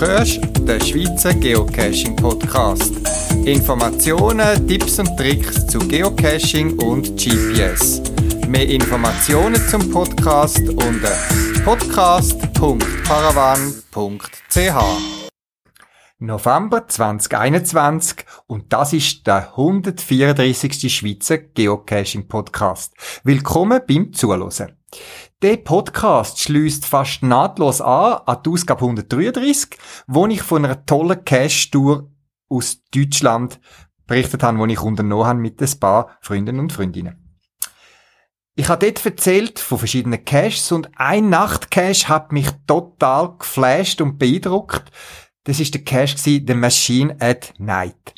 hörst den Schweizer Geocaching Podcast. Informationen, Tipps und Tricks zu Geocaching und GPS. Mehr Informationen zum Podcast unter podcast.paravan.ch. November 2021 und das ist der 134. Schweizer Geocaching Podcast. Willkommen beim Zuhören. Der Podcast schließt fast nahtlos an an die Ausgabe 133, wo ich von einer tollen Cache-Tour aus Deutschland berichtet habe, wo ich unternommen habe mit ein paar Freunden und Freundinnen. Ich habe dort erzählt von verschiedenen Caches und ein Nachtcache hat mich total geflasht und beeindruckt. Das ist der Cache The Machine at Night.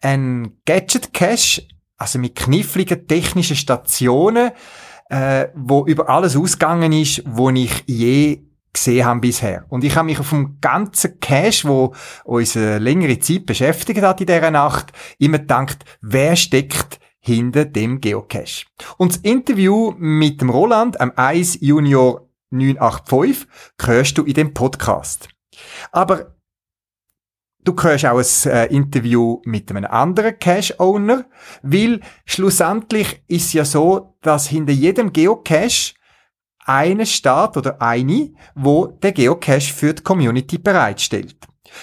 Ein Gadget-Cache, also mit kniffligen technischen Stationen, äh, wo über alles ausgegangen ist, wo ich je gesehen habe bisher. Und ich habe mich auf dem ganzen Cache, wo uns eine längere Zeit beschäftigt hat in dieser Nacht, immer gedacht, wer steckt hinter dem Geocache. Und das Interview mit dem Roland, am Eis Junior 985, hörst du in dem Podcast. Aber Du hörst auch ein äh, Interview mit einem anderen Cache-Owner, weil schlussendlich ist ja so, dass hinter jedem Geocache eine Staat oder eine, wo der Geocache für die Community bereitstellt.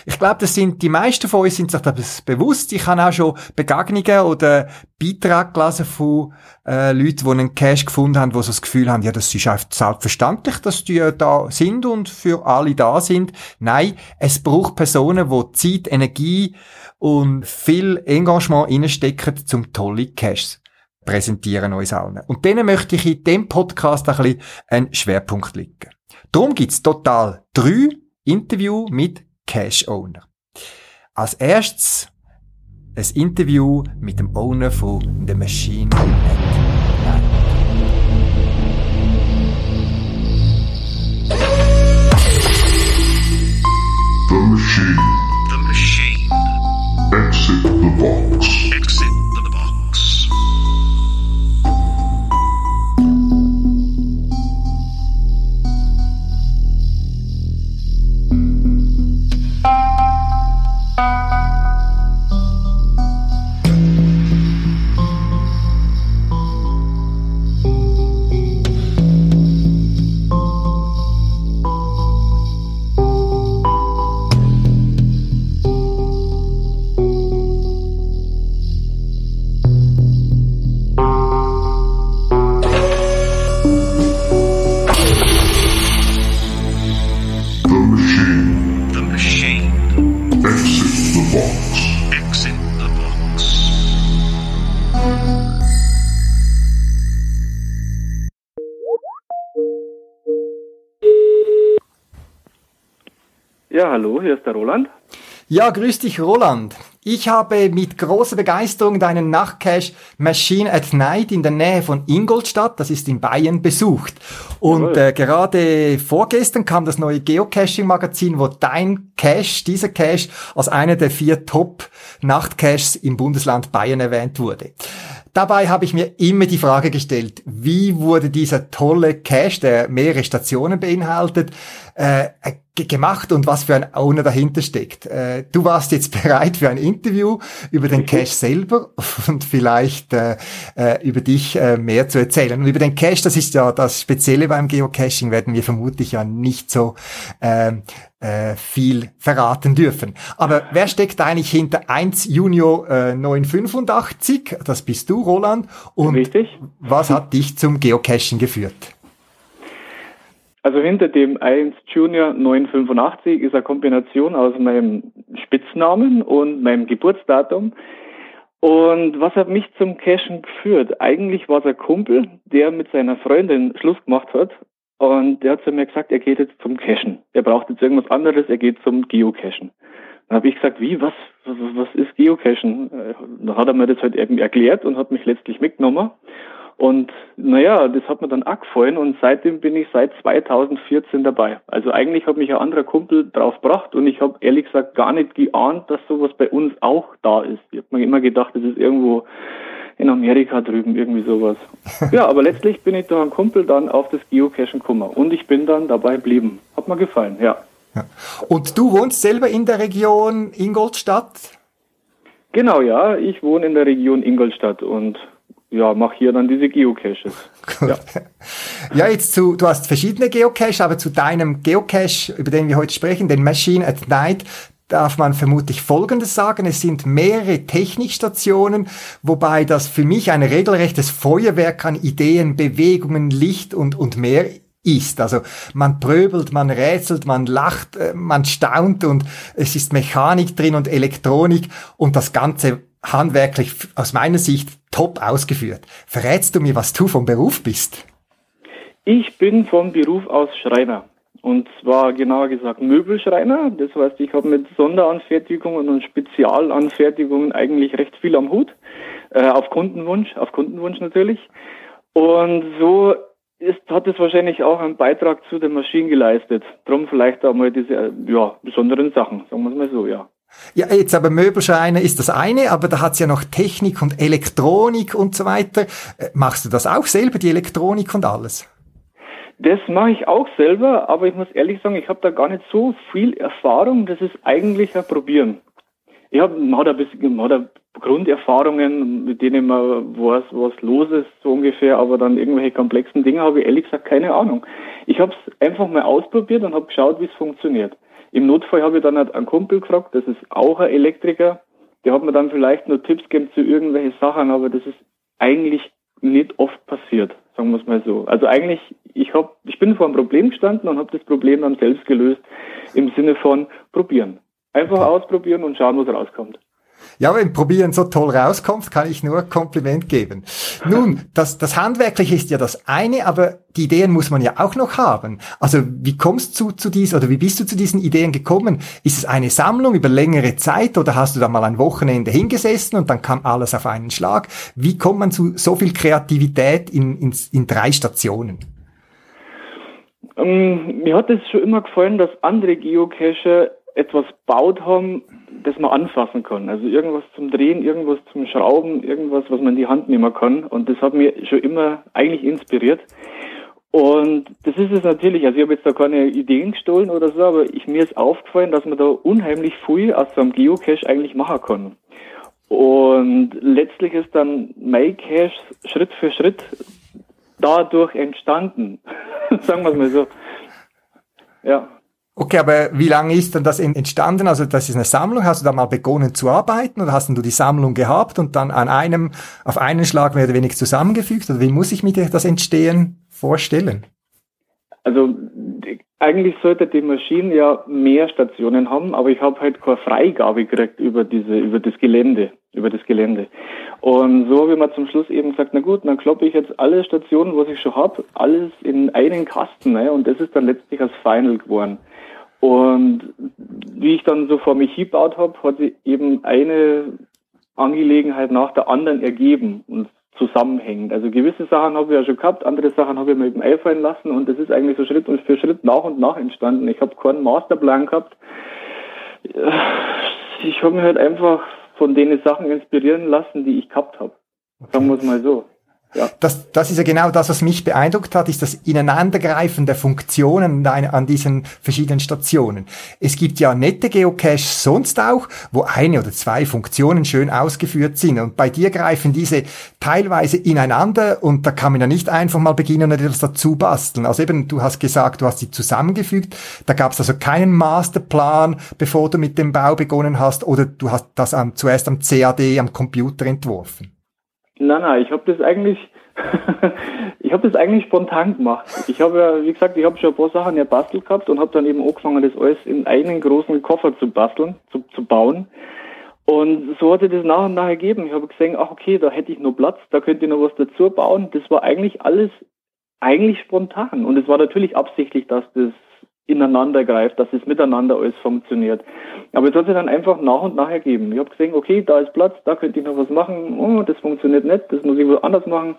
Ich glaube, das sind die meisten von uns sind sich das bewusst. Ich habe auch schon Begegnungen oder Beiträge gelesen von äh, Leuten, die einen Cash gefunden haben, wo sie das Gefühl haben, ja, das ist einfach selbstverständlich, dass die da sind und für alle da sind. Nein, es braucht Personen, die Zeit, Energie und viel Engagement reinstecken, zum tolle Caches präsentieren uns allen. Und denen möchte ich in dem Podcast ein bisschen einen Schwerpunkt legen. Darum gibt's total drei Interviews mit Cash Owner. Als erstes ein Interview mit dem Owner von The Machine at hallo, hier ist der Roland. Ja, grüß dich, Roland. Ich habe mit großer Begeisterung deinen Nachtcache Machine at Night in der Nähe von Ingolstadt, das ist in Bayern, besucht. Und äh, gerade vorgestern kam das neue Geocaching-Magazin, wo dein Cache, dieser Cache, als einer der vier Top-Nachtcaches im Bundesland Bayern erwähnt wurde. Dabei habe ich mir immer die Frage gestellt, wie wurde dieser tolle Cache, der mehrere Stationen beinhaltet, äh, ge- gemacht und was für ein Owner dahinter steckt. Äh, du warst jetzt bereit für ein Interview über den Cache selber und vielleicht äh, äh, über dich äh, mehr zu erzählen. Und über den Cache, das ist ja das Spezielle beim Geocaching, werden wir vermutlich ja nicht so ähm, äh, viel verraten dürfen. Aber wer steckt eigentlich hinter 1 Junior äh, 985? Das bist du, Roland. Und Richtig. was hat dich zum Geocaching geführt? Also hinter dem 1 Junior 985 ist eine Kombination aus meinem Spitznamen und meinem Geburtsdatum. Und was hat mich zum Cashen geführt? Eigentlich war es ein Kumpel, der mit seiner Freundin Schluss gemacht hat. Und der hat zu mir gesagt, er geht jetzt zum Cashen. Er braucht jetzt irgendwas anderes, er geht zum Geocachen. Dann habe ich gesagt, wie, was, was, was ist Geocachen? Äh, Dann hat er mir das halt irgendwie erklärt und hat mich letztlich mitgenommen. Und naja, das hat mir dann auch gefallen und seitdem bin ich seit 2014 dabei. Also eigentlich hat mich ein anderer Kumpel drauf gebracht und ich habe ehrlich gesagt gar nicht geahnt, dass sowas bei uns auch da ist. Ich habe mir immer gedacht, das ist irgendwo in Amerika drüben, irgendwie sowas. Ja, aber letztlich bin ich durch einen Kumpel dann auf das Geocachen gekommen und ich bin dann dabei geblieben. Hat mir gefallen, ja. Ja. Und du wohnst selber in der Region Ingolstadt? Genau, ja. Ich wohne in der Region Ingolstadt und ja, mache hier dann diese Geocaches. Ja. ja, jetzt zu, du hast verschiedene Geocaches, aber zu deinem Geocache, über den wir heute sprechen, den Machine at Night, darf man vermutlich Folgendes sagen. Es sind mehrere Technikstationen, wobei das für mich ein regelrechtes Feuerwerk an Ideen, Bewegungen, Licht und, und mehr ist. Also man pröbelt, man rätselt, man lacht, äh, man staunt und es ist Mechanik drin und Elektronik und das Ganze handwerklich aus meiner Sicht top ausgeführt. Verrätst du mir, was du vom Beruf bist? Ich bin vom Beruf aus Schreiner. Und zwar genauer gesagt Möbelschreiner. Das heißt, ich habe mit Sonderanfertigungen und Spezialanfertigungen eigentlich recht viel am Hut. Äh, auf Kundenwunsch, auf Kundenwunsch natürlich. Und so ist, hat es wahrscheinlich auch einen Beitrag zu den Maschinen geleistet. Drum vielleicht auch mal diese ja, besonderen Sachen, sagen wir es mal so, ja. Ja, jetzt aber Möbelschreiner ist das eine, aber da hat's ja noch Technik und Elektronik und so weiter. Äh, machst du das auch selber, die Elektronik und alles? Das mache ich auch selber, aber ich muss ehrlich sagen, ich habe da gar nicht so viel Erfahrung. Das ist eigentlich ein Probieren. Ich habe hat ein bisschen, hat Grunderfahrungen, mit denen man weiß, was los ist, so ungefähr, aber dann irgendwelche komplexen Dinge habe ich ehrlich gesagt keine Ahnung. Ich habe es einfach mal ausprobiert und habe geschaut, wie es funktioniert. Im Notfall habe ich dann halt einen Kumpel gefragt, das ist auch ein Elektriker, der hat mir dann vielleicht nur Tipps gegeben zu irgendwelchen Sachen, aber das ist eigentlich nicht oft passiert, sagen wir es mal so. Also eigentlich, ich hab, ich bin vor einem Problem gestanden und habe das Problem dann selbst gelöst im Sinne von probieren. Einfach ausprobieren und schauen, was rauskommt. Ja, wenn Probieren so toll rauskommt, kann ich nur Kompliment geben. Nun, das, das Handwerkliche ist ja das eine, aber die Ideen muss man ja auch noch haben. Also wie kommst du zu diesen oder wie bist du zu diesen Ideen gekommen? Ist es eine Sammlung über längere Zeit oder hast du da mal ein Wochenende hingesessen und dann kam alles auf einen Schlag? Wie kommt man zu so viel Kreativität in, in, in drei Stationen? Ähm, mir hat es schon immer gefallen, dass andere Geocacher etwas baut haben, das man anfassen kann. Also irgendwas zum Drehen, irgendwas zum Schrauben, irgendwas, was man in die Hand nehmen kann. Und das hat mich schon immer eigentlich inspiriert. Und das ist es natürlich, also ich habe jetzt da keine Ideen gestohlen oder so, aber ich, mir ist aufgefallen, dass man da unheimlich viel aus so einem Geocache eigentlich machen kann. Und letztlich ist dann mein Cache Schritt für Schritt dadurch entstanden. Sagen wir es mal so. Ja. Okay, aber wie lange ist denn das entstanden? Also das ist eine Sammlung. Hast du da mal begonnen zu arbeiten oder hast du die Sammlung gehabt und dann an einem, auf einen Schlag mehr oder weniger zusammengefügt? Oder wie muss ich mir das Entstehen vorstellen? Also eigentlich sollte die Maschine ja mehr Stationen haben, aber ich habe halt keine Freigabe gekriegt über diese, über das Gelände, über das Gelände. Und so habe ich mir zum Schluss eben gesagt, na gut, dann kloppe ich jetzt alle Stationen, was ich schon habe, alles in einen Kasten, ne? und das ist dann letztlich als Final geworden. Und wie ich dann so vor mich hingebaut habe, hat sich eben eine Angelegenheit nach der anderen ergeben und zusammenhängend. Also gewisse Sachen habe ich ja schon gehabt, andere Sachen habe ich mir eben einfallen lassen und das ist eigentlich so Schritt für Schritt nach und nach entstanden. Ich habe keinen Masterplan gehabt. Ich habe mich halt einfach von den Sachen inspirieren lassen, die ich gehabt habe. Sagen wir es mal so. Das, das ist ja genau das, was mich beeindruckt hat, ist das Ineinandergreifen der Funktionen an diesen verschiedenen Stationen. Es gibt ja nette Geocaches sonst auch, wo eine oder zwei Funktionen schön ausgeführt sind. Und bei dir greifen diese teilweise ineinander und da kann man ja nicht einfach mal beginnen und etwas dazu basteln. Also eben, du hast gesagt, du hast sie zusammengefügt. Da gab es also keinen Masterplan, bevor du mit dem Bau begonnen hast oder du hast das am, zuerst am CAD, am Computer entworfen. Nein, nein, ich habe das eigentlich, ich habe das eigentlich spontan gemacht. Ich habe ja, wie gesagt, ich habe schon ein paar Sachen ja bastelt gehabt und habe dann eben angefangen, das alles in einen großen Koffer zu basteln, zu, zu bauen. Und so hat sich das nach und nach ergeben. Ich habe gesehen, ach okay, da hätte ich noch Platz, da könnte ich noch was dazu bauen. Das war eigentlich alles eigentlich spontan. Und es war natürlich absichtlich, dass das ineinander greift, dass es miteinander alles funktioniert. Aber es hat sich dann einfach nach und nach ergeben. Ich habe gesehen, okay, da ist Platz, da könnte ich noch was machen, oh, das funktioniert nicht, das muss ich wohl anders machen.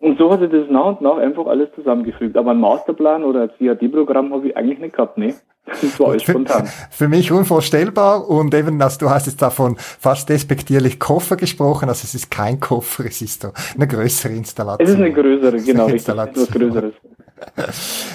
Und so hat sich das nach und nach einfach alles zusammengefügt. Aber ein Masterplan oder ein CAD-Programm habe ich eigentlich nicht gehabt, ne? Das war alles spontan. Für mich unvorstellbar und eben, dass du hast jetzt davon fast despektierlich Koffer gesprochen, also es ist kein Koffer, es ist eine größere Installation. Es ist eine größere, genau, richtig, etwas Größeres.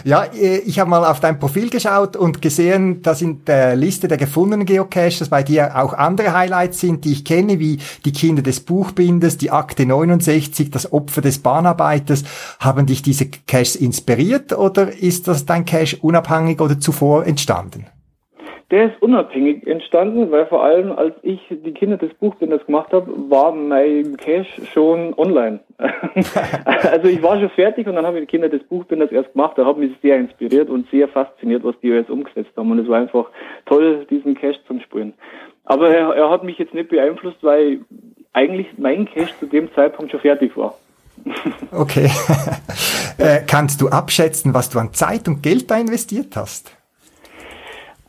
Ja, äh, ich habe mal auf dein Profil geschaut und gesehen, dass in der Liste der gefundenen Geocaches bei dir auch andere Highlights sind, die ich kenne, wie die Kinder des Buchbinders, die Akte 69, das Opfer des Bahnarbeiters. Haben dich diese Caches inspiriert oder ist das dein Cache unabhängig oder zuvor entstanden? Der ist unabhängig entstanden, weil vor allem, als ich die Kinder des Buchbinders gemacht habe, war mein Cache schon online. also ich war schon fertig und dann habe ich die Kinder des Buchbinders erst gemacht. Da hat mich sehr inspiriert und sehr fasziniert, was die jetzt umgesetzt haben. Und es war einfach toll, diesen Cache zu spielen. Aber er, er hat mich jetzt nicht beeinflusst, weil eigentlich mein Cache zu dem Zeitpunkt schon fertig war. okay. äh, kannst du abschätzen, was du an Zeit und Geld da investiert hast?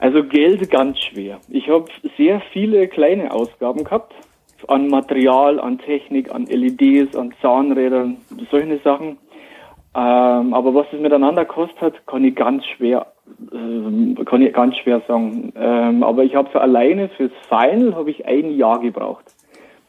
Also Geld ganz schwer. Ich habe sehr viele kleine Ausgaben gehabt an Material, an Technik, an LEDs, an Zahnrädern, solche Sachen. Ähm, aber was es miteinander kostet kann ich ganz schwer, äh, kann ich ganz schwer sagen. Ähm, aber ich habe für alleine fürs Final habe ich ein Jahr gebraucht.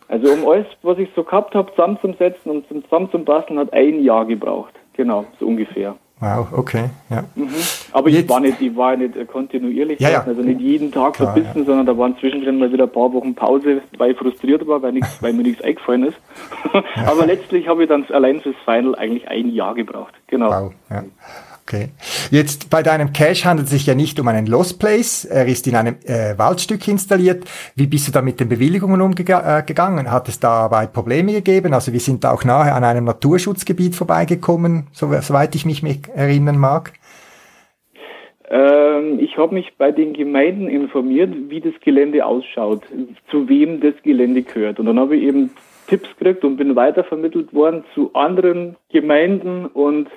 Also um alles, was ich so gehabt habe, zusammenzusetzen und zusammenzubasteln, hat ein Jahr gebraucht. Genau, so ungefähr. Wow, okay, ja. Mhm. Aber Jetzt, ich war nicht, ich war nicht kontinuierlich, ja, ja. also nicht jeden Tag Klar, verbissen, ja. sondern da waren zwischendrin mal wieder ein paar Wochen Pause, weil ich frustriert war, weil, nichts, weil mir nichts eingefallen ist. Aber letztlich habe ich dann allein fürs Final eigentlich ein Jahr gebraucht. Genau. Wow, ja. Okay. Jetzt bei deinem Cache handelt es sich ja nicht um einen Lost Place. Er ist in einem äh, Waldstück installiert. Wie bist du da mit den Bewilligungen umgegangen? Äh, Hat es dabei Probleme gegeben? Also wir sind da auch nahe an einem Naturschutzgebiet vorbeigekommen, soweit ich mich erinnern mag. Ähm, ich habe mich bei den Gemeinden informiert, wie das Gelände ausschaut, zu wem das Gelände gehört. Und dann habe ich eben Tipps gekriegt und bin weitervermittelt worden zu anderen Gemeinden und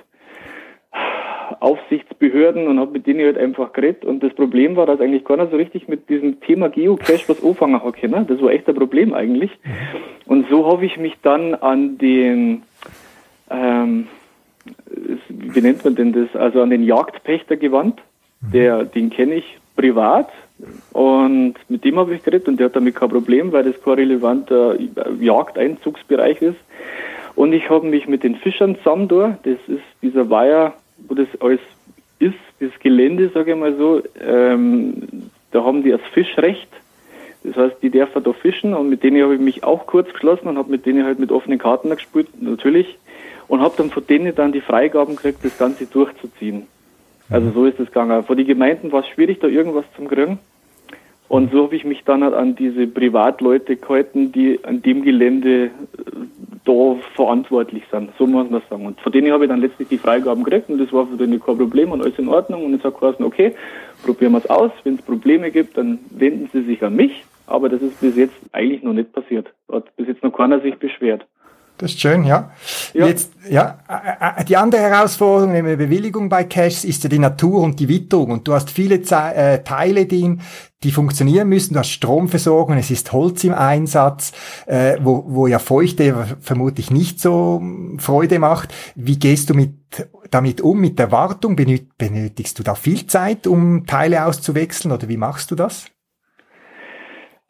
Aufsichtsbehörden und habe mit denen halt einfach geredet. Und das Problem war, dass eigentlich keiner so richtig mit diesem Thema Geocache was anfangen hat können. Das war echt ein Problem eigentlich. Und so habe ich mich dann an den, ähm, wie nennt man denn das, also an den Jagdpächter gewandt. Der, den kenne ich privat und mit dem habe ich geredet und der hat damit kein Problem, weil das kein relevanter Jagdeinzugsbereich ist. Und ich habe mich mit den Fischern zusammen da, das ist dieser Weiher wo das alles ist, das Gelände, sage ich mal so, ähm, da haben die das Fischrecht. Das heißt, die dürfen da fischen und mit denen habe ich mich auch kurz geschlossen und habe mit denen halt mit offenen Karten gespielt, natürlich. Und habe dann von denen dann die Freigaben gekriegt, das Ganze durchzuziehen. Also so ist es gegangen. Vor die Gemeinden war es schwierig, da irgendwas zu kriegen. Und so habe ich mich dann halt an diese Privatleute gehalten, die an dem Gelände äh, da verantwortlich sind. So muss man sagen. Und von denen habe ich dann letztlich die Freigaben gekriegt und das war für denen kein Problem und alles in Ordnung. Und ich habe gesagt, okay, probieren wir es aus. Wenn es Probleme gibt, dann wenden sie sich an mich. Aber das ist bis jetzt eigentlich noch nicht passiert. Hat bis jetzt noch keiner sich beschwert. Das ist schön, ja. ja. Jetzt, ja, äh, äh, die andere Herausforderung neben der Bewilligung bei Caches ist ja die Natur und die Witterung. Und du hast viele Ze äh, Teile, die, die funktionieren müssen. Du hast Stromversorgung, es ist Holz im Einsatz, äh, wo, wo ja Feuchte vermutlich nicht so hm, Freude macht. Wie gehst du mit, damit um, mit der Wartung? Benötigst du da viel Zeit, um Teile auszuwechseln oder wie machst du das?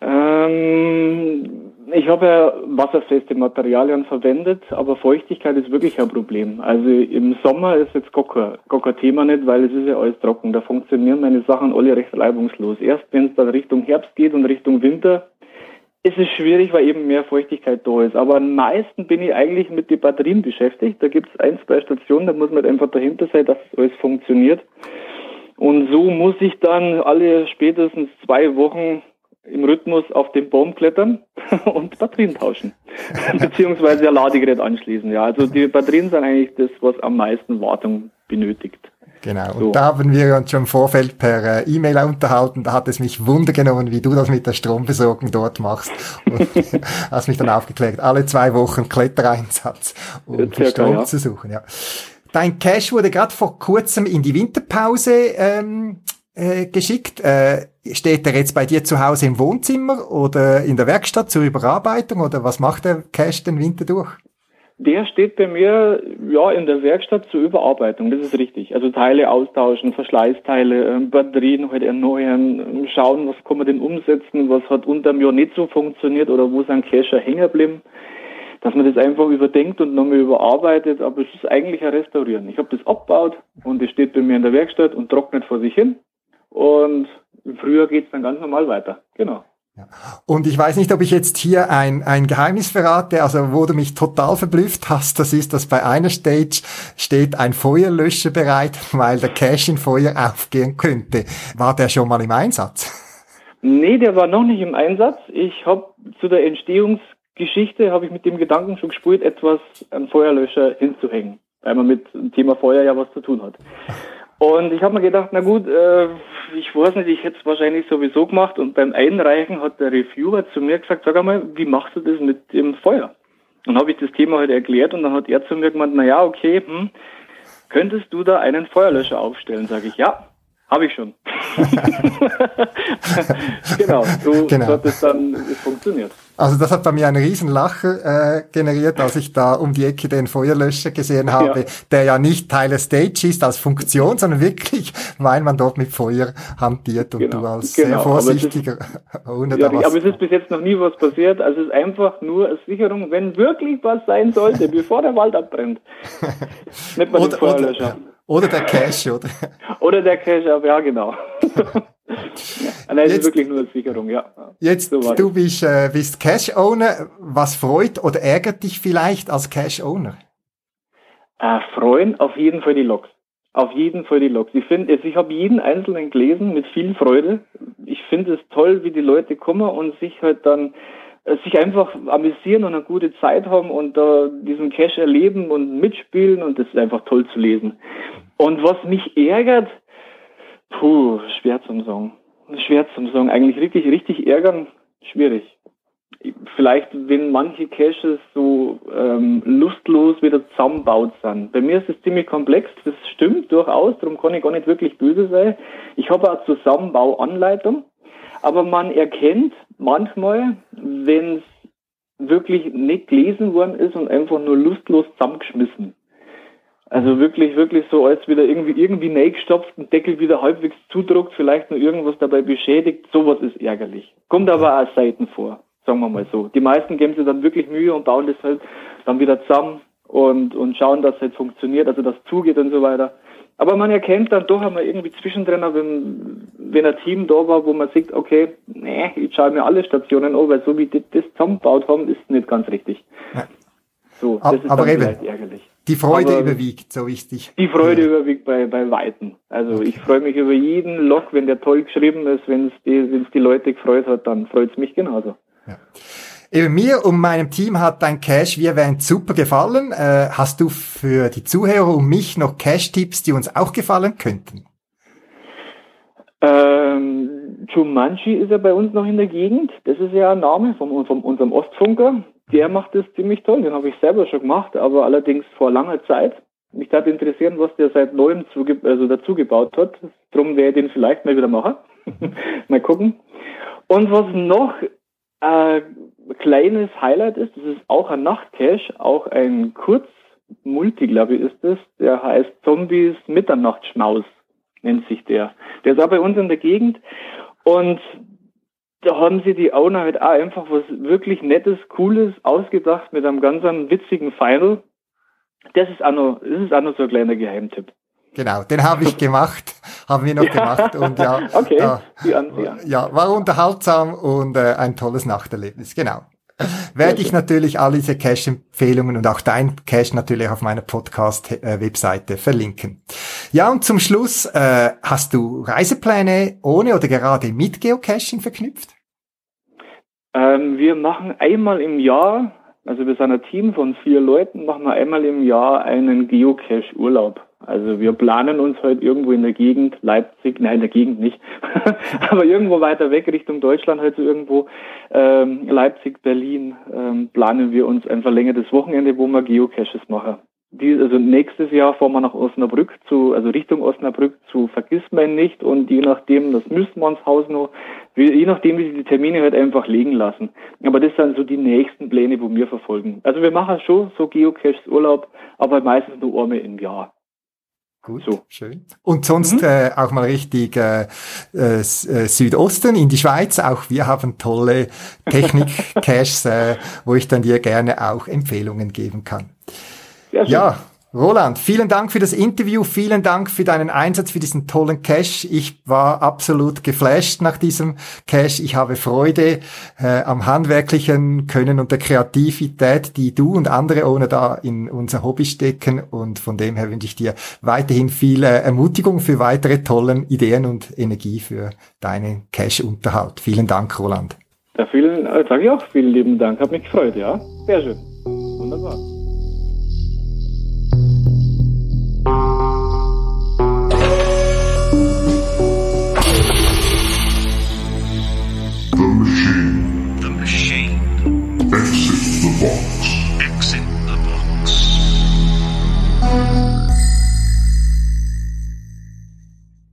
Ähm ich habe ja wasserfeste Materialien verwendet, aber Feuchtigkeit ist wirklich ein Problem. Also im Sommer ist jetzt gar kein, gar kein Thema nicht, weil es ist ja alles trocken. Da funktionieren meine Sachen alle recht reibungslos. Erst wenn es dann Richtung Herbst geht und Richtung Winter, ist es schwierig, weil eben mehr Feuchtigkeit da ist. Aber am meisten bin ich eigentlich mit den Batterien beschäftigt. Da gibt es ein, zwei Stationen, da muss man einfach dahinter sein, dass alles funktioniert. Und so muss ich dann alle spätestens zwei Wochen im Rhythmus auf den Baum klettern und Batterien tauschen. Beziehungsweise ein Ladegerät anschließen. Ja, also die Batterien sind eigentlich das, was am meisten Wartung benötigt. Genau, so. und da haben wir uns schon im Vorfeld per äh, E-Mail unterhalten. Da hat es mich Wunder genommen, wie du das mit der Stromversorgung dort machst. Und hast mich dann aufgeklärt. Alle zwei Wochen Klettereinsatz, um Strom ja. zu suchen. Ja. Dein Cash wurde gerade vor kurzem in die Winterpause ähm, äh, geschickt. Äh, steht er jetzt bei dir zu Hause im Wohnzimmer oder in der Werkstatt zur Überarbeitung oder was macht der Cash den Winter durch? Der steht bei mir ja in der Werkstatt zur Überarbeitung, das ist richtig. Also Teile austauschen, Verschleißteile, ähm, Batterien halt erneuern, ähm, schauen, was kann man denn umsetzen, was hat unter mir nicht so funktioniert oder wo sind Cacher hängen geblieben. dass man das einfach überdenkt und nochmal überarbeitet, aber es ist eigentlich ein Restaurieren. Ich habe das abgebaut und es steht bei mir in der Werkstatt und trocknet vor sich hin und im Frühjahr geht's dann ganz normal weiter. Genau. Ja. Und ich weiß nicht, ob ich jetzt hier ein, ein Geheimnis verrate, also wo du mich total verblüfft hast, das ist, dass bei einer Stage steht ein Feuerlöscher bereit, weil der Cache in Feuer aufgehen könnte. War der schon mal im Einsatz? Nee, der war noch nicht im Einsatz. Ich habe zu der Entstehungsgeschichte, habe ich mit dem Gedanken schon gespielt, etwas einen Feuerlöscher hinzuhängen, weil man mit dem Thema Feuer ja was zu tun hat. Und ich habe mir gedacht, na gut, äh, ich weiß nicht, ich hätte es wahrscheinlich sowieso gemacht. Und beim Einreichen hat der Reviewer zu mir gesagt, sag einmal, wie machst du das mit dem Feuer? Und habe ich das Thema halt erklärt und dann hat er zu mir gemeint, na ja, okay, hm, könntest du da einen Feuerlöscher aufstellen? Sage ich, ja, habe ich schon. genau, so genau. hat es dann funktioniert. Also das hat bei mir einen riesen Lacher äh, generiert, als ich da um die Ecke den Feuerlöscher gesehen habe, ja. der ja nicht Teil der Stage ist als Funktion, sondern wirklich, weil man dort mit Feuer hantiert und genau. du als genau. sehr vorsichtiger ohne ja, Aber es ist bis jetzt noch nie was passiert. Also es ist einfach nur eine Sicherung, wenn wirklich was sein sollte, bevor der Wald abbrennt. Nicht mal den Feuerlöscher. Oder, oder der Cache, oder? oder der Cache, ja genau. Nein, es ist wirklich nur eine Sicherung, ja. Jetzt, so du bist, äh, bist Cache-Owner. Was freut oder ärgert dich vielleicht als Cache-Owner? Äh, freuen auf jeden Fall die Logs. Auf jeden Fall die Logs. Ich finde, also ich habe jeden einzelnen gelesen mit viel Freude. Ich finde es toll, wie die Leute kommen und sich halt dann äh, sich einfach amüsieren und eine gute Zeit haben und da diesen Cache erleben und mitspielen und das ist einfach toll zu lesen. Und was mich ärgert, Puh, schwer zum Sagen. Schwer zum Sagen. Eigentlich richtig, richtig ärgern, schwierig. Vielleicht, wenn manche Caches so ähm, lustlos wieder zusammenbaut sind. Bei mir ist es ziemlich komplex, das stimmt durchaus, darum kann ich gar nicht wirklich böse sein. Ich habe eine Zusammenbauanleitung, aber man erkennt manchmal, wenn es wirklich nicht gelesen worden ist und einfach nur lustlos zusammengeschmissen. Also wirklich, wirklich so, als wieder irgendwie, irgendwie neigestopft, den Deckel wieder halbwegs zudruckt, vielleicht nur irgendwas dabei beschädigt. Sowas ist ärgerlich. Kommt aber auch selten vor, sagen wir mal so. Die meisten geben sich dann wirklich Mühe und bauen das halt dann wieder zusammen und, und schauen, dass es halt funktioniert, also dass zugeht und so weiter. Aber man erkennt dann doch einmal irgendwie zwischendrin, wenn, wenn ein Team da war, wo man sieht, okay, nee, ich schaue mir alle Stationen an, weil so wie die das zusammengebaut haben, ist nicht ganz richtig. So, das ist aber dann eben, ärgerlich. Die Freude Aber überwiegt, so wichtig. Die Freude ja. überwiegt bei, bei Weitem. Also okay. ich freue mich über jeden Log, wenn der toll geschrieben ist, wenn es die, wenn's die Leute gefreut hat, dann freut es mich genauso. Ja. Eben mir und meinem Team hat dein Cash, wie erwähnt, super gefallen. Äh, hast du für die Zuhörer und mich noch Cash-Tipps, die uns auch gefallen könnten? Ähm, Jumanji ist ja bei uns noch in der Gegend. Das ist ja ein Name von, von unserem Ostfunker der macht das ziemlich toll. Den habe ich selber schon gemacht, aber allerdings vor langer Zeit. Mich würde interessieren, was der seit neuem zuge also dazu gebaut hat. Drum werde ich den vielleicht mal wieder machen. mal gucken. Und was noch ein äh, kleines Highlight ist, das ist auch ein Nachtcache, auch ein Kurz-Multi, glaube ich, ist das. Der heißt Zombies Mitternachtsschmaus, nennt sich der. Der ist auch bei uns in der Gegend. Und da haben sie die Owner halt auch einfach was wirklich Nettes, Cooles ausgedacht mit einem ganz witzigen Final. Das ist auch noch, das ist auch noch so ein kleiner Geheimtipp. Genau, den habe ich gemacht, haben wir noch ja. gemacht und ja, okay. Äh, ja, war unterhaltsam und äh, ein tolles Nachterlebnis, genau. Werde ich natürlich all diese Cache-Empfehlungen und auch dein Cache natürlich auf meiner Podcast-Webseite verlinken. Ja, und zum Schluss, äh, hast du Reisepläne ohne oder gerade mit Geocaching verknüpft? Ähm, wir machen einmal im Jahr, also wir sind ein Team von vier Leuten, machen wir einmal im Jahr einen Geocache-Urlaub. Also wir planen uns halt irgendwo in der Gegend, Leipzig, nein, in der Gegend nicht, aber irgendwo weiter weg Richtung Deutschland, halt so irgendwo ähm, Leipzig, Berlin, ähm, planen wir uns ein verlängertes Wochenende, wo wir Geocaches machen die, also nächstes Jahr fahren wir nach Osnabrück zu, also Richtung Osnabrück zu Vergissmein nicht und je nachdem, das müssen wir uns Haus noch, je nachdem, wie sie die Termine halt einfach legen lassen. Aber das sind so die nächsten Pläne, wo wir verfolgen. Also wir machen schon so Geocaches Urlaub, aber meistens nur einmal im Jahr. Gut, So. schön. Und sonst äh, auch mal richtig äh, äh, äh, Südosten in die Schweiz. Auch wir haben tolle Technik-Caches, äh, wo ich dann dir gerne auch Empfehlungen geben kann. Ja, Roland, vielen Dank für das Interview, vielen Dank für deinen Einsatz für diesen tollen Cache. Ich war absolut geflasht nach diesem Cache. Ich habe Freude äh, am handwerklichen Können und der Kreativität, die du und andere ohne da in unser Hobby stecken. Und von dem her wünsche ich dir weiterhin viel äh, Ermutigung für weitere tollen Ideen und Energie für deinen Cache-Unterhalt. Vielen Dank, Roland. Ja, vielen, äh, sage ich auch vielen lieben Dank. Hat mich gefreut, ja. Sehr schön. Wunderbar. The machine. The machine. Exit the box. Exit the box.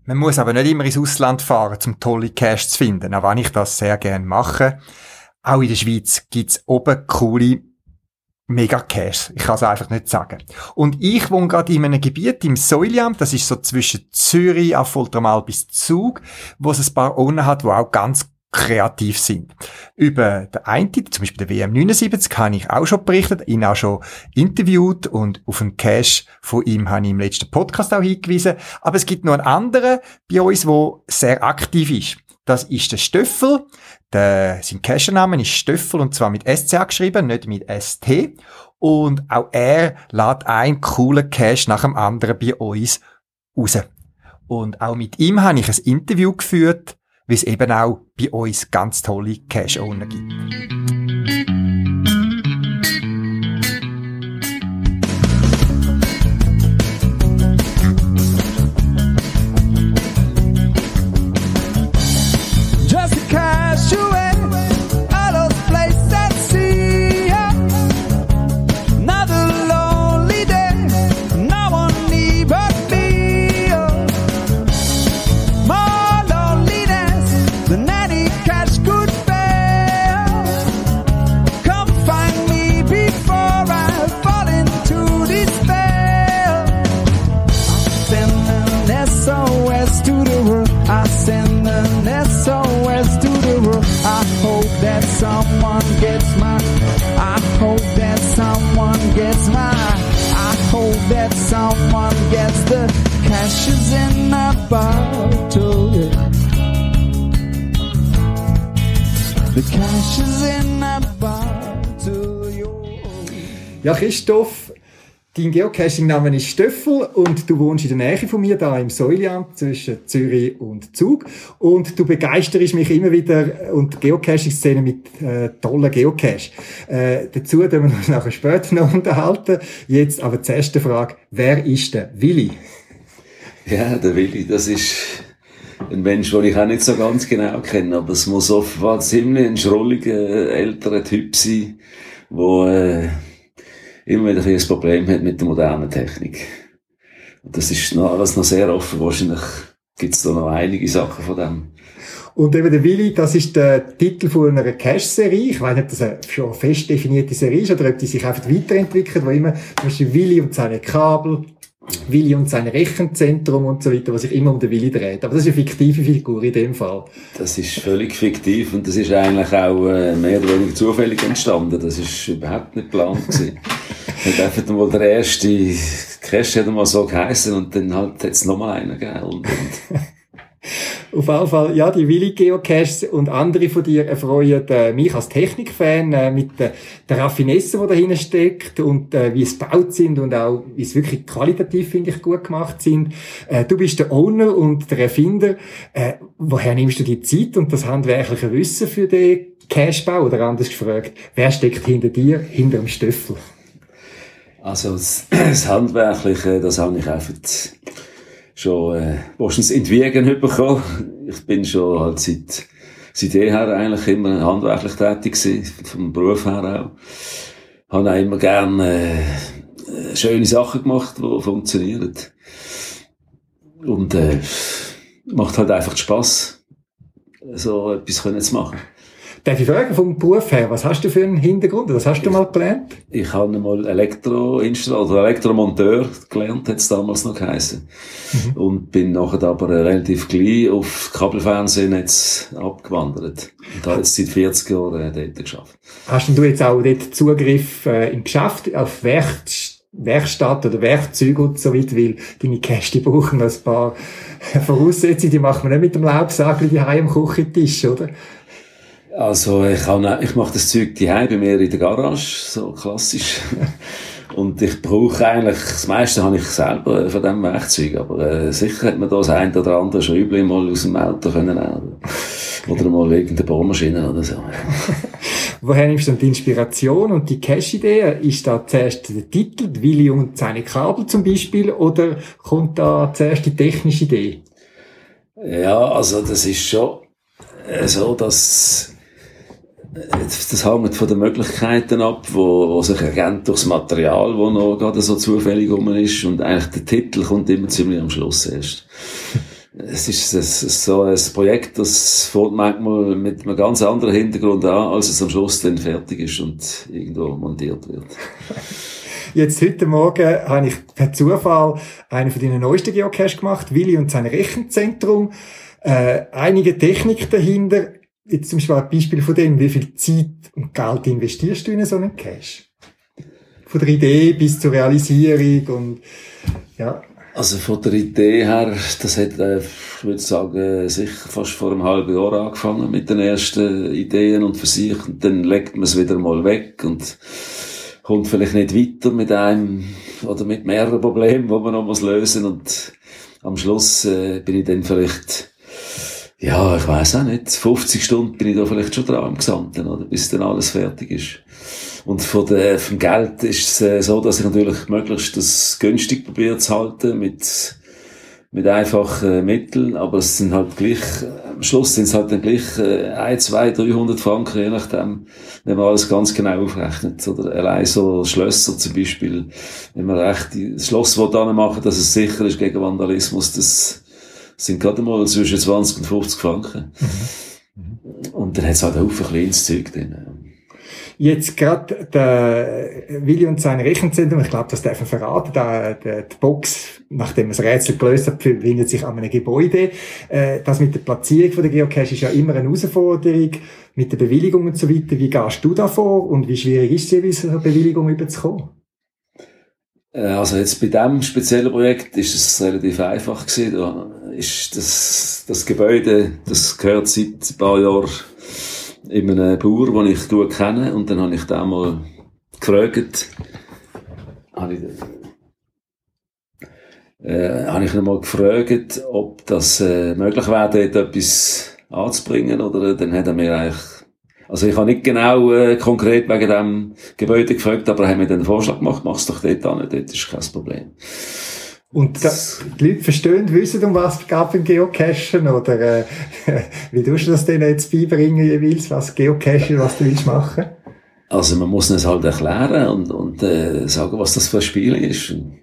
Man muss aber nicht immer ins Ausland fahren, um tolle Cash zu finden, auch wenn ich das sehr gerne mache. Auch in der Schweiz gibt's oben coole mega Cash. Ich kann es einfach nicht sagen. Und ich wohne gerade in einem Gebiet im Säuliam, das ist so zwischen Zürich, Affoltermal bis Zug, wo es ein paar Orte hat, wo auch ganz kreativ sind. Über den einen, zum Beispiel der WM79, habe ich auch schon berichtet, ihn auch schon interviewt und auf einen Cache von ihm habe ich im letzten Podcast auch hingewiesen. Aber es gibt noch einen anderen bei uns, der sehr aktiv ist. Das ist der Stöffel. Der, sein Cache-Name ist Stöffel und zwar mit SCH geschrieben, nicht mit ST. Und auch er lädt einen coolen Cache nach dem anderen bei uns raus. Und auch mit ihm habe ich ein Interview geführt, wie es eben auch bei uns ganz tolle Cache-Owner gibt. Bottle. yeah. The cashes in my bottle. yo. Ja, Christoph, dein Geocaching-Name ist Stöffel und du wohnst in der Nähe von mir, da im Säuliam, zwischen Zürich und Zug. Und du begeisterst mich immer wieder und die Geocaching-Szene mit äh, tollen Geocache. Äh, dazu werden wir uns nachher später noch unterhalten. Jetzt aber die erste Frage, wer ist der Willi? Ja, der Willi, das ist ein Mensch, den ich auch nicht so ganz genau kenne, aber es muss offenbar ziemlich ein schrulliger, älterer Typ sein, der äh, immer wieder ein Problem hat mit der modernen Technik. Und das ist noch alles noch sehr offen. Wahrscheinlich gibt es da noch einige Sachen von dem. Und eben der Willi, das ist der Titel von einer Cache-Serie. Ich weiß nicht, ob das eine schon fest definierte Serie ist oder ob die sich einfach weiterentwickelt, wo immer zum Beispiel Willi und seine Kabel, Willi und sein Rechenzentrum und so weiter, was sich immer um den Willi dreht. Aber das ist eine fiktive Figur in dem Fall. Das ist völlig fiktiv und das ist eigentlich auch äh, mehr oder weniger zufällig entstanden. Das ist überhaupt nicht geplant gewesen. Hat einfach mal der erste Cash hat mal so geheißen und dann halt hat es nochmal einen gegeben. Auf jeden Fall, ja, die Willi Geocaches und andere von dir erfreuen äh, mich als Technikfan äh, mit äh, der Raffinesse, die dahinter steckt und äh, wie es gebaut sind und auch wie es wirklich qualitativ, finde ich, gut gemacht sind. Äh, du bist der Owner und der Erfinder. Äh, woher nimmst du die Zeit und das handwerkliche Wissen für den Cachebau? Oder anders gefragt, wer steckt hinter dir, hinter dem Stöffel? also das, das Handwerkliche, das habe ich einfach schon äh, meistens in die Wiegen bekommen. Ich bin schon halt seit, seit jeher eigentlich immer handwerklich tätig gewesen, vom Beruf her auch. Habe auch immer gerne äh, schöne Sachen gemacht, die funktionieren. Und äh, macht halt einfach Spass, so etwas können zu machen. Darf ich fragen, vom Beruf her, was hast du für einen Hintergrund? Was hast du mal gelernt? Ich habe mal Elektroinstallateur oder Elektromonteur gelernt, hat es damals noch geheißen. Und bin nachher aber relativ gleich auf Kabelfernsehnetz abgewandert. Und habe jetzt seit 40 Jahren äh, dort geschafft. Hast denn du jetzt auch dort Zugriff äh, im Geschäft auf Werk Werkstatt oder Werkzeuge und so weiter, weil deine Käste brauchen ein paar Voraussetzungen, die macht man nicht mit dem Laubsagel daheim am Küchentisch, oder? Also ich, kann, ich mache das Zeug daheim bei mir in der Garage, so klassisch. Und ich brauche eigentlich, das meiste habe ich selber von diesem Werkzeug, aber äh, sicher hat man da das ein oder andere Schräubchen mal aus dem Auto können nehmen. Oder mal irgendeine Bohrmaschine oder so. Woher nimmst du denn die Inspiration und die Cash-Idee? Ist da zuerst der Titel, Willi und seine Kabel zum Beispiel, oder kommt da zuerst die technische Idee? Ja, also das ist schon äh, so, dass äh, das hängt von den Möglichkeiten ab, wo, wo sich ergänzt durchs Material, wo noch gerade so zufällig rum ist und eigentlich der Titel kommt immer ziemlich am Schluss erst. Es ist, ist so ein Projekt, das fängt manchmal mit einem ganz anderen Hintergrund an, als es am Schluss dann fertig ist und irgendwo montiert wird. Jetzt heute Morgen habe ich per Zufall einen von deinen neuesten Geocache gemacht, Willi und sein Rechenzentrum. Äh, einige Technik dahinter. Jetzt zum Beispiel von dem, wie viel Zeit und Geld investierst du in so einen Cache? Von der Idee bis zur Realisierung und ja. Also von der Idee her, das hat, äh, ich würde sagen, sicher fast vor einem halben Jahr angefangen mit den ersten Ideen und Versuchen. Dann legt man es wieder mal weg und kommt vielleicht nicht weiter mit einem oder mit mehreren Problemen, die man noch muss lösen und am Schluss äh, bin ich dann vielleicht ja, ich weiß auch nicht, 50 Stunden bin ich da vielleicht schon dran im Gesamten, oder, bis dann alles fertig ist. Und von der, vom Geld ist es äh, so, dass ich natürlich möglichst das günstig probiere zu halten, mit, mit einfachen Mitteln, aber es sind halt gleich, am Schluss sind es halt dann gleich äh, 1, 2, 300 Franken, je nachdem, wenn man alles ganz genau aufrechnet. Oder allein so Schlösser zum Beispiel, wenn man recht das Schloss will machen, dass es sicher ist gegen Vandalismus, das sind gerade mal zwischen 20 und 50 Franken. Und dann hat es halt auch ein kleines Zeug drin. Jetzt gerade der Willi und sein Rechenzentrum, ich glaube, das darf man verraten, da, die, die Box, nachdem man das Rätsel gelöst hat, befindet sich an einem Gebäude. Äh, das mit der Platzierung von der Geocache ist ja immer eine Herausforderung, mit der Bewilligung und so weiter. Wie gehst du da vor und wie schwierig ist es jeweils, eine Bewilligung überzukommen? Äh, Also jetzt bei diesem speziellen Projekt ist es relativ einfach gewesen. Ist das, das Gebäude, das gehört seit ein paar Jahren einem Bauer, den ich du kenne. Und dann habe ich den mal gefragt, habe ich, äh, habe ich ihn mal gefragt, ob das äh, möglich wäre, dort etwas anzubringen. Oder dann hat er mir eigentlich also ich habe nicht genau äh, konkret wegen dem Gebäude gefragt, aber er hat mir einen Vorschlag gemacht, mach's doch dort an, dort ist kein Problem. Und da, die Leute verstehen, wissen, um was es geht beim Geocachen, oder äh, wie tust du das denen jetzt beibringen jeweils, was Geocachen, was du willst machen? Also man muss es halt erklären und, und äh, sagen, was das für ein Spiel ist. Und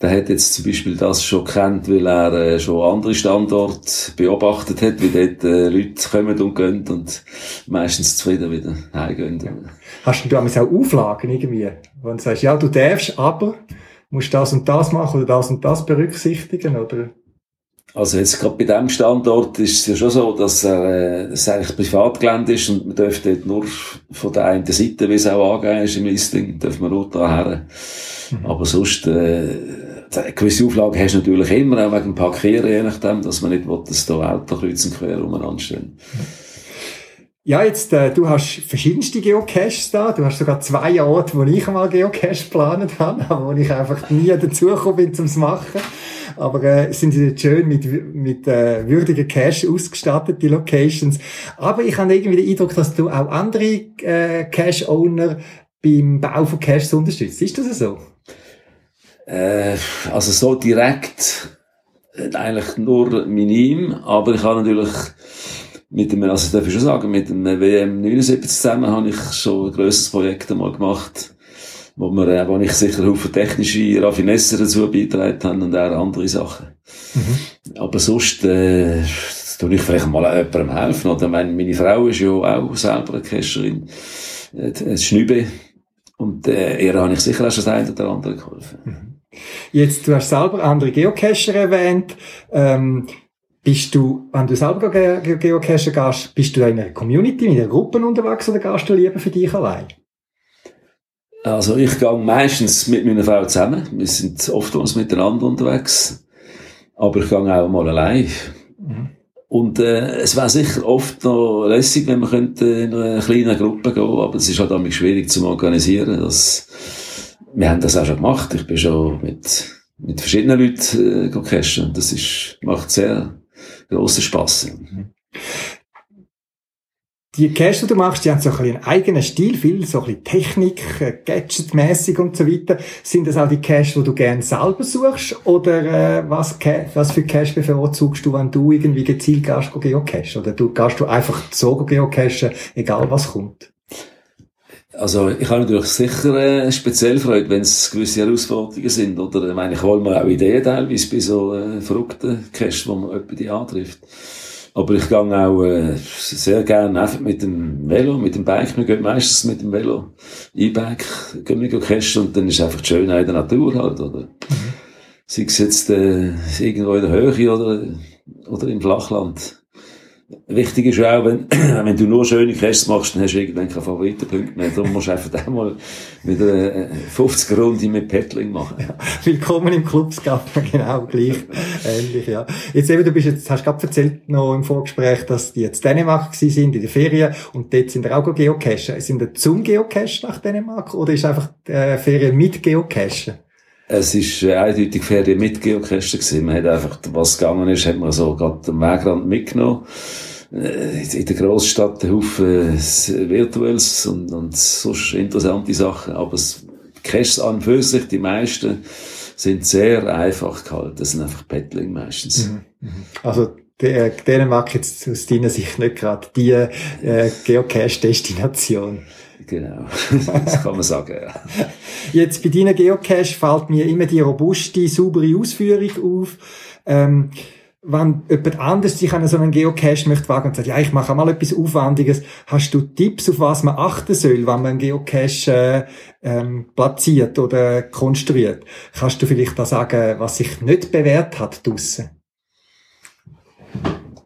der hat jetzt zum Beispiel das schon kennt, weil er äh, schon andere Standorte beobachtet hat, wie dort äh, Leute kommen und gehen und meistens zufrieden wieder heimgehen. Hast du damals auch Auflagen irgendwie, wo du sagst, ja, du darfst, aber musst das und das machen oder das und das berücksichtigen, oder? Also jetzt gerade bei diesem Standort ist es ja schon so, dass er, äh, es eigentlich Privatgelände ist und man dürfte dort nur von der einen Seite, wie es auch angegeben ist im Listing, dürfen wir nur daher. Mhm. Aber sonst, äh, eine gewisse Auflagen hast du natürlich immer, auch wegen dem Parkieren, je nachdem, dass man nicht will, dass da Autos kreuz und quer umeinander stehen. Ja, jetzt, äh, du hast verschiedenste Geocaches da. Du hast sogar zwei Orte, wo ich einmal Geocache geplant habe, aber wo ich einfach nie dazugekommen bin, zum machen. Aber äh, sind jetzt schön mit, mit äh, würdigen Cache ausgestattet, die Locations. Aber ich habe irgendwie den Eindruck, dass du auch andere äh, Cache-Owner beim Bau von Caches unterstützt. Ist das so? Äh, also so direkt äh, eigentlich nur minim, aber ich habe natürlich mit dem, also darf ich schon sagen, mit dem WM 79 zusammen habe ich schon ein grosses Projekt einmal gemacht, wo wir, äh, wo ich sicher Haufen technische Raffinessen dazu beigetragen haben und auch andere Sachen. Aber sonst, äh, tue ich vielleicht mal jemandem helfen. Oder meine, meine Frau ist ja auch selber eine Cacherin, äh, Schnübe. Und äh, ihr habe ich sicher auch schon das eine oder andere geholfen. Jetzt, du hast selber andere Geocacher erwähnt. Ähm, bist du, wenn du selber ge ge geocachen gehst, bist du in einer Community, in einer Gruppe unterwegs oder gehst du lieber für dich allein? Also ich gehe meistens mit meiner Frau zusammen. Wir sind oftmals miteinander unterwegs. Aber ich gehe auch mal allein. Und äh, es wäre sicher oft noch lässig, wenn man könnte in einer kleinen Gruppe gehen aber es ist halt auch schwierig zu organisieren. Das, wir haben das auch schon gemacht. Ich bin schon mit, mit verschiedenen Leuten äh, gecachen. Das ist, macht sehr grossen Spass. Die Caches, die du machst, die haben so ein einen eigenen Stil, viel so ein bisschen Technik, äh, Gadget-mässig und so weiter. Sind das auch die Caches, die du gerne selber suchst? Oder äh, was, was für Cache bevorzugst du, wenn du irgendwie gezielt gehst, geocachen? Oder du gehst du einfach so geocachen, egal was kommt? Also, ich habe natürlich sicher äh, speziell Freude, wenn es gewisse Herausforderungen sind. Oder, ich meine, ich hole mir auch Ideen teilweise bei so äh, verrückten Caches, wo man jemanden antrifft. Aber ich gehe auch äh, sehr gerne einfach mit dem Velo, mit dem Bike. Wir gehen meistens mit dem Velo, E-Bike, gehen wir cachen und dann ist einfach die Schönheit in der Natur halt, oder? Sei es jetzt äh, irgendwo in der Höhe oder, oder im Flachland. Wichtig ist auch, wenn, wenn du nur schöne Caches machst, dann hast du irgendwann keine Favoritenpunkte mehr. Darum musst du einfach einmal mit einer 50 Runde mit Paddling machen. Willkommen im Club genau, gleich, ähnlich, ja. Jetzt eben, du bist jetzt, hast gerade erzählt noch im Vorgespräch, dass die jetzt Dänemark gewesen sind, in der Ferien, und dort sind auch geocachen. Sind wir zum Geocachen nach Dänemark, oder ist einfach, äh, Ferien mit Geocachen? Es ist äh, eindeutig Ferien mit Geocachen gewesen. Man hat einfach, was gegangen ist, hat man so gerade am Wegrand mitgenommen. Äh, In der Großstadt ein Haufen äh, Virtuelles und, und sonst interessante Sachen. Aber das Caches an für sich, die meisten, sind sehr einfach gehalten. Das sind einfach Paddling meistens. Also, der, Dänemark jetzt aus deiner Sicht nicht gerade die äh, Geocache-Destination. Genau. das kann man sagen, ja. Jetzt bei deinen Geocache fällt mir immer die robuste, saubere Ausführung auf. Ähm, wenn jemand anders sich an so einen Geocache möchte wagen und sagt, ja, ich mache mal etwas Aufwendiges, hast du Tipps, auf was man achten soll, wenn man einen Geocache äh, ähm, platziert oder konstruiert? Kannst du vielleicht da sagen, was sich nicht bewährt hat draussen?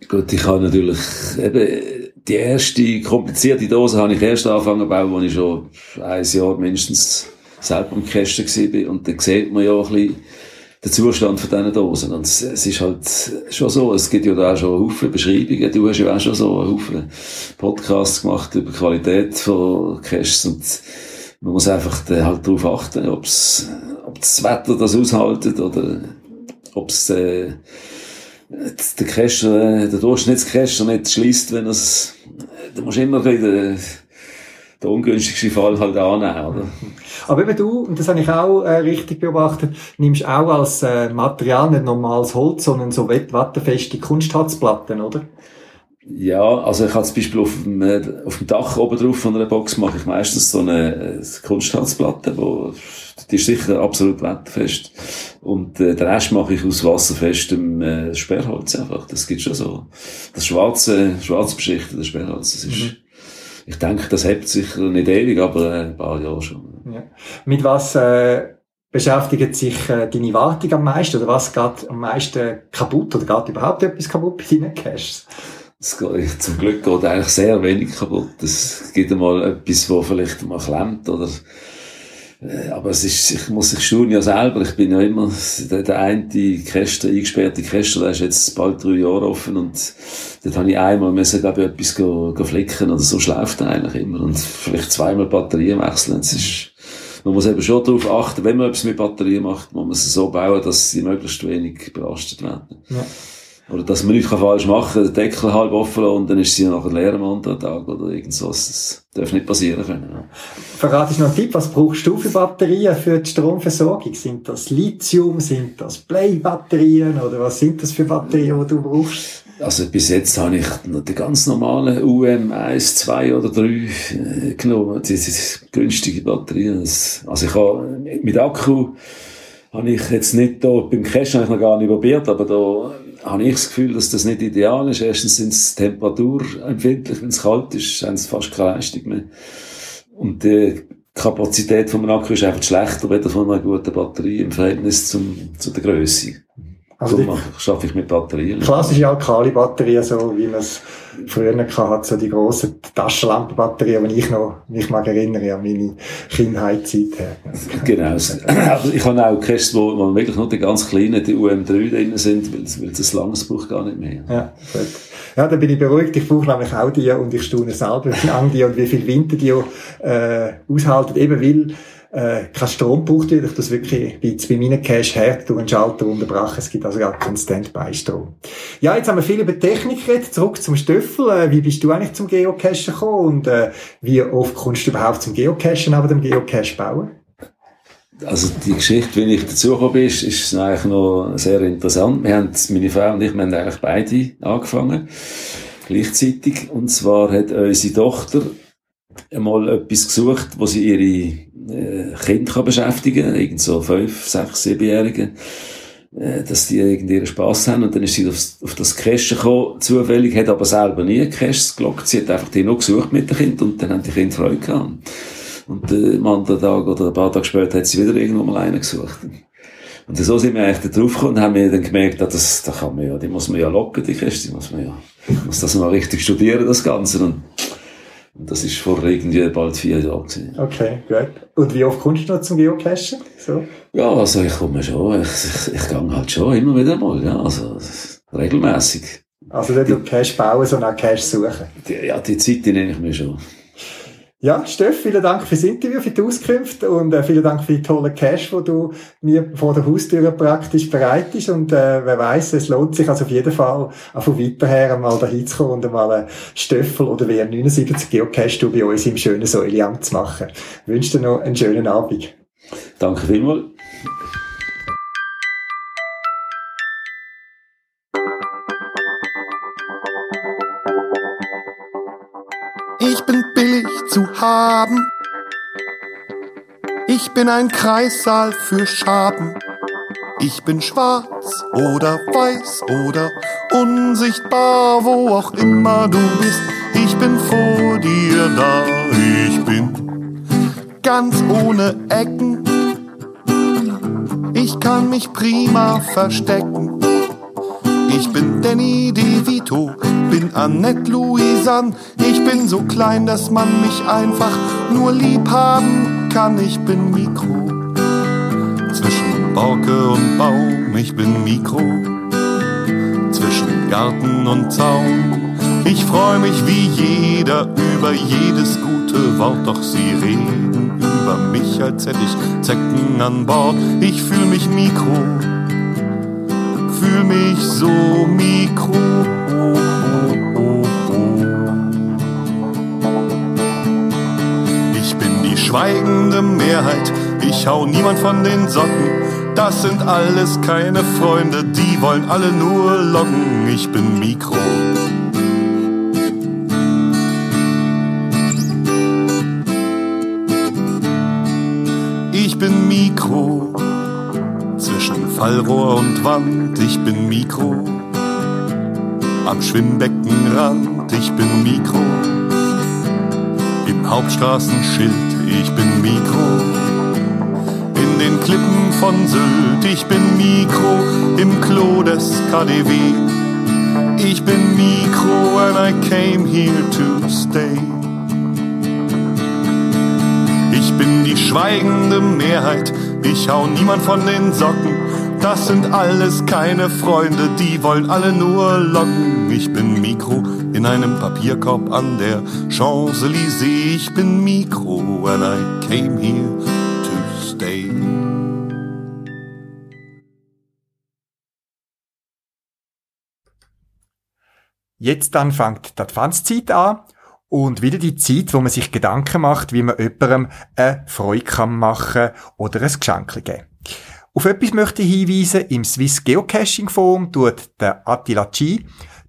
Gut, ich habe natürlich eben die erste komplizierte Dose habe ich erst angefangen zu bauen, als ich schon ein Jahr mindestens selber im Kästen war. Und dann sieht man ja auch ein bisschen den Zustand von diesen Dosen. Und es, es ist halt schon so, es gibt ja da auch schon Haufen Beschreibungen. Du hast ja auch schon so einen Haufen Podcasts gemacht über die Qualität von Caches und man muss einfach halt darauf achten, ob's, ob das Wetter das aushaltet oder ob's äh, der Cacher, äh, der Durchschnittscacher nicht schließt, wenn es, da musst du immer wieder den ungünstigsten Fall halt annehmen, oder? Aber eben du, und das habe ich auch äh, richtig beobachtet, nimmst auch als äh, Material nicht normales Holz, sondern so wett- wattenfeste Kunstharzplatten, oder? Ja, also ich habe zum Beispiel auf dem, äh, auf dem Dach oben drauf von einer Box mache ich meistens so eine äh, Kunstharzplatte, wo, die ist sicher absolut wetterfest. Und äh, den Rest mache ich aus wasserfestem äh, Sperrholz einfach. Das gibt schon so. Das schwarze, schwarz beschichtete Sperrholz, das ist, ich denke, das hebt sicher nicht ewig, aber äh, ein paar Jahre schon. Ja. Mit was äh, beschäftigt sich äh, deine Wartung am meisten oder was geht am meisten kaputt oder geht überhaupt etwas kaputt bei deinen Caches? Es geht, zum Glück geht eigentlich sehr wenig kaputt. Es gibt einmal etwas, wo vielleicht mal klemmt oder äh, aber es ist, ich muss, ich staune ja selber, ich bin ja immer der, der eine Käster, eingesperrte Käster, der ist jetzt bald drei Jahre offen und dort habe ich einmal müssen, glaube ich, etwas go, go flicken oder so schläft er eigentlich immer und vielleicht zweimal Batterien wechseln. Es ist, man muss eben schon darauf achten, wenn man etwas mit Batterien macht, muss man sie so bauen, dass sie möglichst wenig belastet werden. Ja. Oder dass man nichts falsch machen kann, den Deckel halb offen lassen und dann ist sie nachher leer am anderen Tag oder irgend so. Das darf nicht passieren können. Ja. Verratest du noch einen Tipp, was brauchst du für Batterien für die Stromversorgung? Sind das Lithium, sind das Play-Batterien oder was sind das für Batterien, die du brauchst? Also bis jetzt habe ich noch die ganz normalen UM 1, 2 oder 3 äh, genommen. Die, die, die günstige Batterien. Das, also ich habe mit Akku habe ich jetzt nicht da, beim Cache habe ich noch gar nicht probiert, aber da habe ich das Gefühl, dass das nicht ideal ist. Erstens sind es temperaturempfindlich, wenn es kalt ist, haben sie fast keine Leistung mehr. Und die Kapazität vom Akku ist einfach schlechter, weder von einer guten Batterie im Verhältnis zum, zu der Größe. Also die schaffe ich mit Batterien. klassische Alkali-Batterien, so wie man es früher hatte, so die grossen Taschenlampenbatterien, die ich noch mich mag erinnere an meine Kindheitszeit her. Genau. Aber ich habe auch Caches, wo, wo wirklich nur die ganz kleinen, die UM3 drin sind, weil, das langes braucht gar nicht mehr. Ja, gut. Ja, da bin ich beruhigt. Ich brauche nämlich auch die und ich staune selber, lange die und wie viel Winter die äh, aushalten. Eben weil äh, kein Strom braucht wird. Ich das wirklich bei, bei meinen Cache her durch einen Schalter unterbrechen. Es gibt also gar keinen Standby-Strom. Ja, jetzt haben wir viel über Technik geredet. Zurück zum Stöffel. Äh, wie bist du eigentlich zum Geocachen gekommen und äh, wie oft kommst du überhaupt zum Geocachen, aber dem Geocache bauen? Also die Geschichte, wie ich dazugekommen bin, ist, ist eigentlich noch sehr interessant. Wir haben, meine Frau und ich, wir haben eigentlich beide angefangen, gleichzeitig. Und zwar hat unsere Tochter einmal etwas gesucht, wo sie ihre äh, Kinder kann beschäftigen kann, irgend so fünf, sechs, siebenjährige, äh, dass die irgendwie ihren Spass haben. Und dann ist sie auf, auf das Cache gekommen, zufällig, hat aber selber nie Caches gelockt. Sie hat einfach die noch gesucht mit den Kindern und dann haben die Kinder Freude gehabt. Und äh, am anderen Tag oder ein paar Tage später hat sie wieder irgendwo mal einen gesucht. Und so sind wir eigentlich drauf gekommen und haben wir dann gemerkt, ah, das, da kann man ja, die muss man ja locken, die Käste, die muss man ja, muss das mal richtig studieren, das Ganze. Und das ist vor irgendwie bald vier Jahren gewesen. Okay, gut. Und wie oft kommst du noch zum Geocachen? So? Ja, also ich komme schon, ich, ich, ich gehe halt schon immer wieder mal, ja, also regelmäßig. Also nicht nur Cache bauen, sondern auch Cache suchen. Die, ja, die Zeit die nehme ich mir schon. Ja, Steff, vielen Dank fürs Interview, für die Auskünfte und äh, vielen Dank für die tolle Cash, die du mir vor der Haustür praktisch bereitest. Und äh, wer weiß, es lohnt sich also auf jeden Fall auch von weiter her einmal dahin zu kommen und einmal einen Stöffel oder WR79 Geocache bei uns im schönen Säuliamt zu machen. Ich wünsche dir noch einen schönen Abend. Danke vielmals. Haben. Ich bin ein Kreissaal für Schaben. Ich bin schwarz oder weiß oder unsichtbar, wo auch immer du bist. Ich bin vor dir da. Ich bin ganz ohne Ecken. Ich kann mich prima verstecken. Ich bin Danny DeVito, bin Annette Louisanne. Ich bin so klein, dass man mich einfach nur lieb haben kann. Ich bin Mikro. Zwischen Borke und Baum, ich bin Mikro. Zwischen Garten und Zaun. Ich freu mich wie jeder über jedes gute Wort, doch sie reden über mich, als hätte ich Zecken an Bord. Ich fühl mich Mikro fühl mich so mikro. Schweigende Mehrheit, ich hau niemand von den Socken. Das sind alles keine Freunde, die wollen alle nur locken. Ich bin Mikro. Ich bin Mikro zwischen Fallrohr und Wand, ich bin Mikro. Am Schwimmbeckenrand, ich bin Mikro. Im Hauptstraßenschild, ich bin Mikro. In den Klippen von Sylt, ich bin Mikro. Im Klo des KDW, ich bin Mikro and I came here to stay. Ich bin die schweigende Mehrheit, ich hau niemand von den Socken. Das sind alles keine Freunde, die wollen alle nur locken. Ich bin Mikro in einem Papierkorb an der Champs-Élysées. Ich bin Mikro and I came here to stay. Jetzt dann fängt die Adventszeit an und wieder die Zeit, wo man sich Gedanken macht, wie man jemandem eine Freude kann machen oder ein Geschenk geben. Auf etwas möchte ich hinweisen. Im Swiss Geocaching Forum tut der Attila G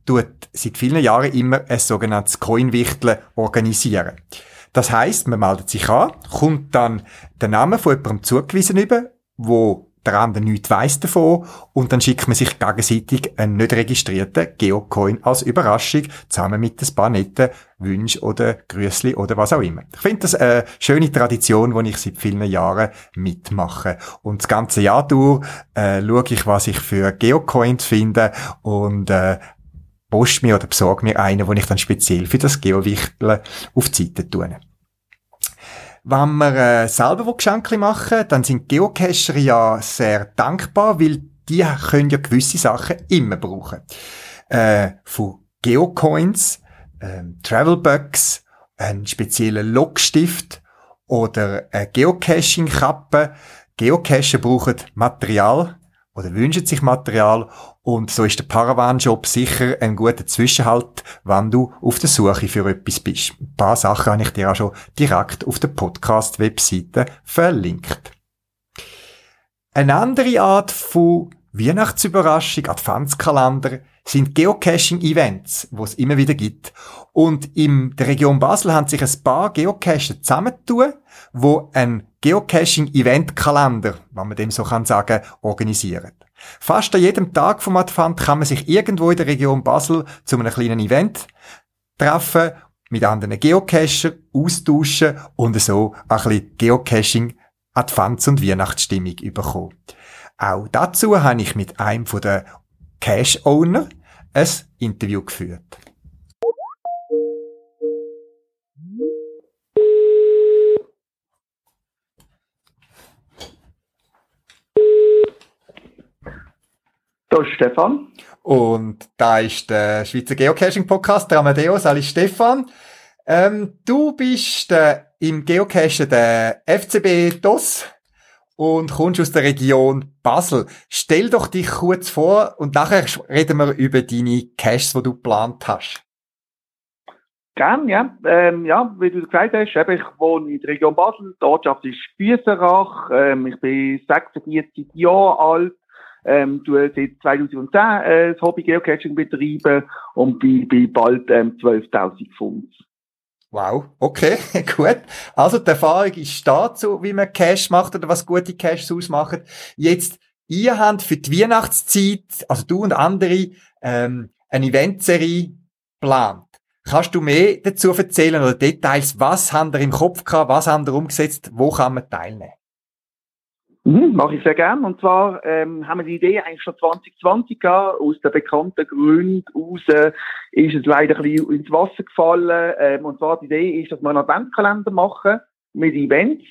tut seit vielen Jahren immer ein sogenanntes Coinwichteln organisieren. Das heißt, man meldet sich an, kommt dann den Namen von jemandem zugewiesen über, wo der andere nichts weiss davon und dann schickt man sich gegenseitig einen nicht registrierten Geocoin als Überraschung zusammen mit ein paar netten Wünschen oder Grüßli oder was auch immer. Ich finde das eine schöne Tradition, die ich seit vielen Jahren mitmache. Und das ganze Jahr durch äh, schaue ich, was ich für Geocoins finde und äh, post mir oder besorge mir einen, den ich dann speziell für das Geowichteln auf die Seite tue. Wenn wir äh, selber Geschenke machen dann sind Geocacher ja sehr dankbar, weil die können ja gewisse Sachen immer brauchen. Äh, von Geocoins, ähm, Travelbugs, einen speziellen Logstift oder eine Geocaching-Kappe. Geocacher brauchen Material oder wünschen sich Material und so ist der Paravan-Job sicher ein guter Zwischenhalt, wenn du auf der Suche für etwas bist. Ein paar Sachen habe ich dir auch schon direkt auf der Podcast-Webseite verlinkt. Eine andere Art von Weihnachtsüberraschung, Adventskalender, sind Geocaching-Events, wo es immer wieder gibt. Und in der Region Basel haben sich ein paar Geocacher zusammentun, wo ein Geocaching-Event-Kalender, wenn man dem so kann sagen, organisieren. Fast an jedem Tag vom Advent kann man sich irgendwo in der Region Basel zu einem kleinen Event treffen, mit anderen Geocacher austauschen und so ein bisschen Geocaching Advents- und Weihnachtsstimmung bekommen. Auch dazu habe ich mit einem der Cache-Owner ein Interview geführt. Da ist Stefan. Und da ist der Schweizer Geocaching-Podcast, der Amadeus, Ali Stefan. Ähm, du bist äh, im Geocachen der FCB DOS und kommst aus der Region Basel. Stell doch dich kurz vor und nachher reden wir über deine Caches, die du geplant hast. Gern, ja. Ähm, ja, wie du gesagt hast, eben, ich wohne in der Region Basel, die Ortschaft ist Büserach, ähm, ich bin 46 Jahre alt, ähm, du seit 2010 äh, das Hobby Geocaching betreiben und bin, bin bald ähm, 12.000 Pfund. Wow, okay, gut. Also die Erfahrung ist dazu, wie man Cash macht oder was gute Caches ausmachen. Jetzt, ihr habt für die Weihnachtszeit, also du und andere, ähm, eine Eventserie geplant. Kannst du mehr dazu erzählen oder Details? Was haben ihr im Kopf gehabt? Was haben ihr umgesetzt? Wo kann man teilnehmen? Mhm, mache ich sehr gern. Und zwar ähm, haben wir die Idee eigentlich schon 2020 gehabt. Aus den bekannten Gründen raus äh, ist es leider ein bisschen ins Wasser gefallen. Ähm, und zwar die Idee ist, dass wir einen Adventskalender machen mit Events.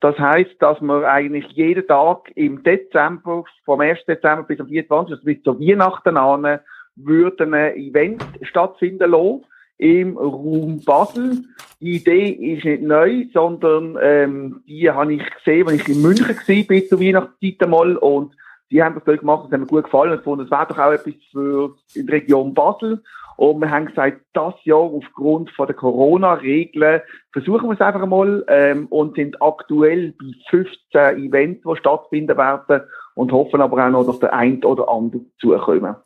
Das heißt, dass wir eigentlich jeden Tag im Dezember, vom 1. Dezember bis zum 24. also bis zur Weihnachten an, würden ein Event stattfinden lassen im Raum Basel. Die Idee ist nicht neu, sondern ähm, die habe ich gesehen, als ich in München war, bis zur Weihnachtszeit einmal. Und die haben das dort gemacht, das hat mir gut gefallen und gefunden, es wäre doch auch etwas für die Region Basel. Und wir haben gesagt, das Jahr aufgrund von der Corona-Regeln versuchen wir es einfach einmal ähm, und sind aktuell bei 15 Events, die stattfinden werden und hoffen aber auch noch, dass der ein oder andere zukommen.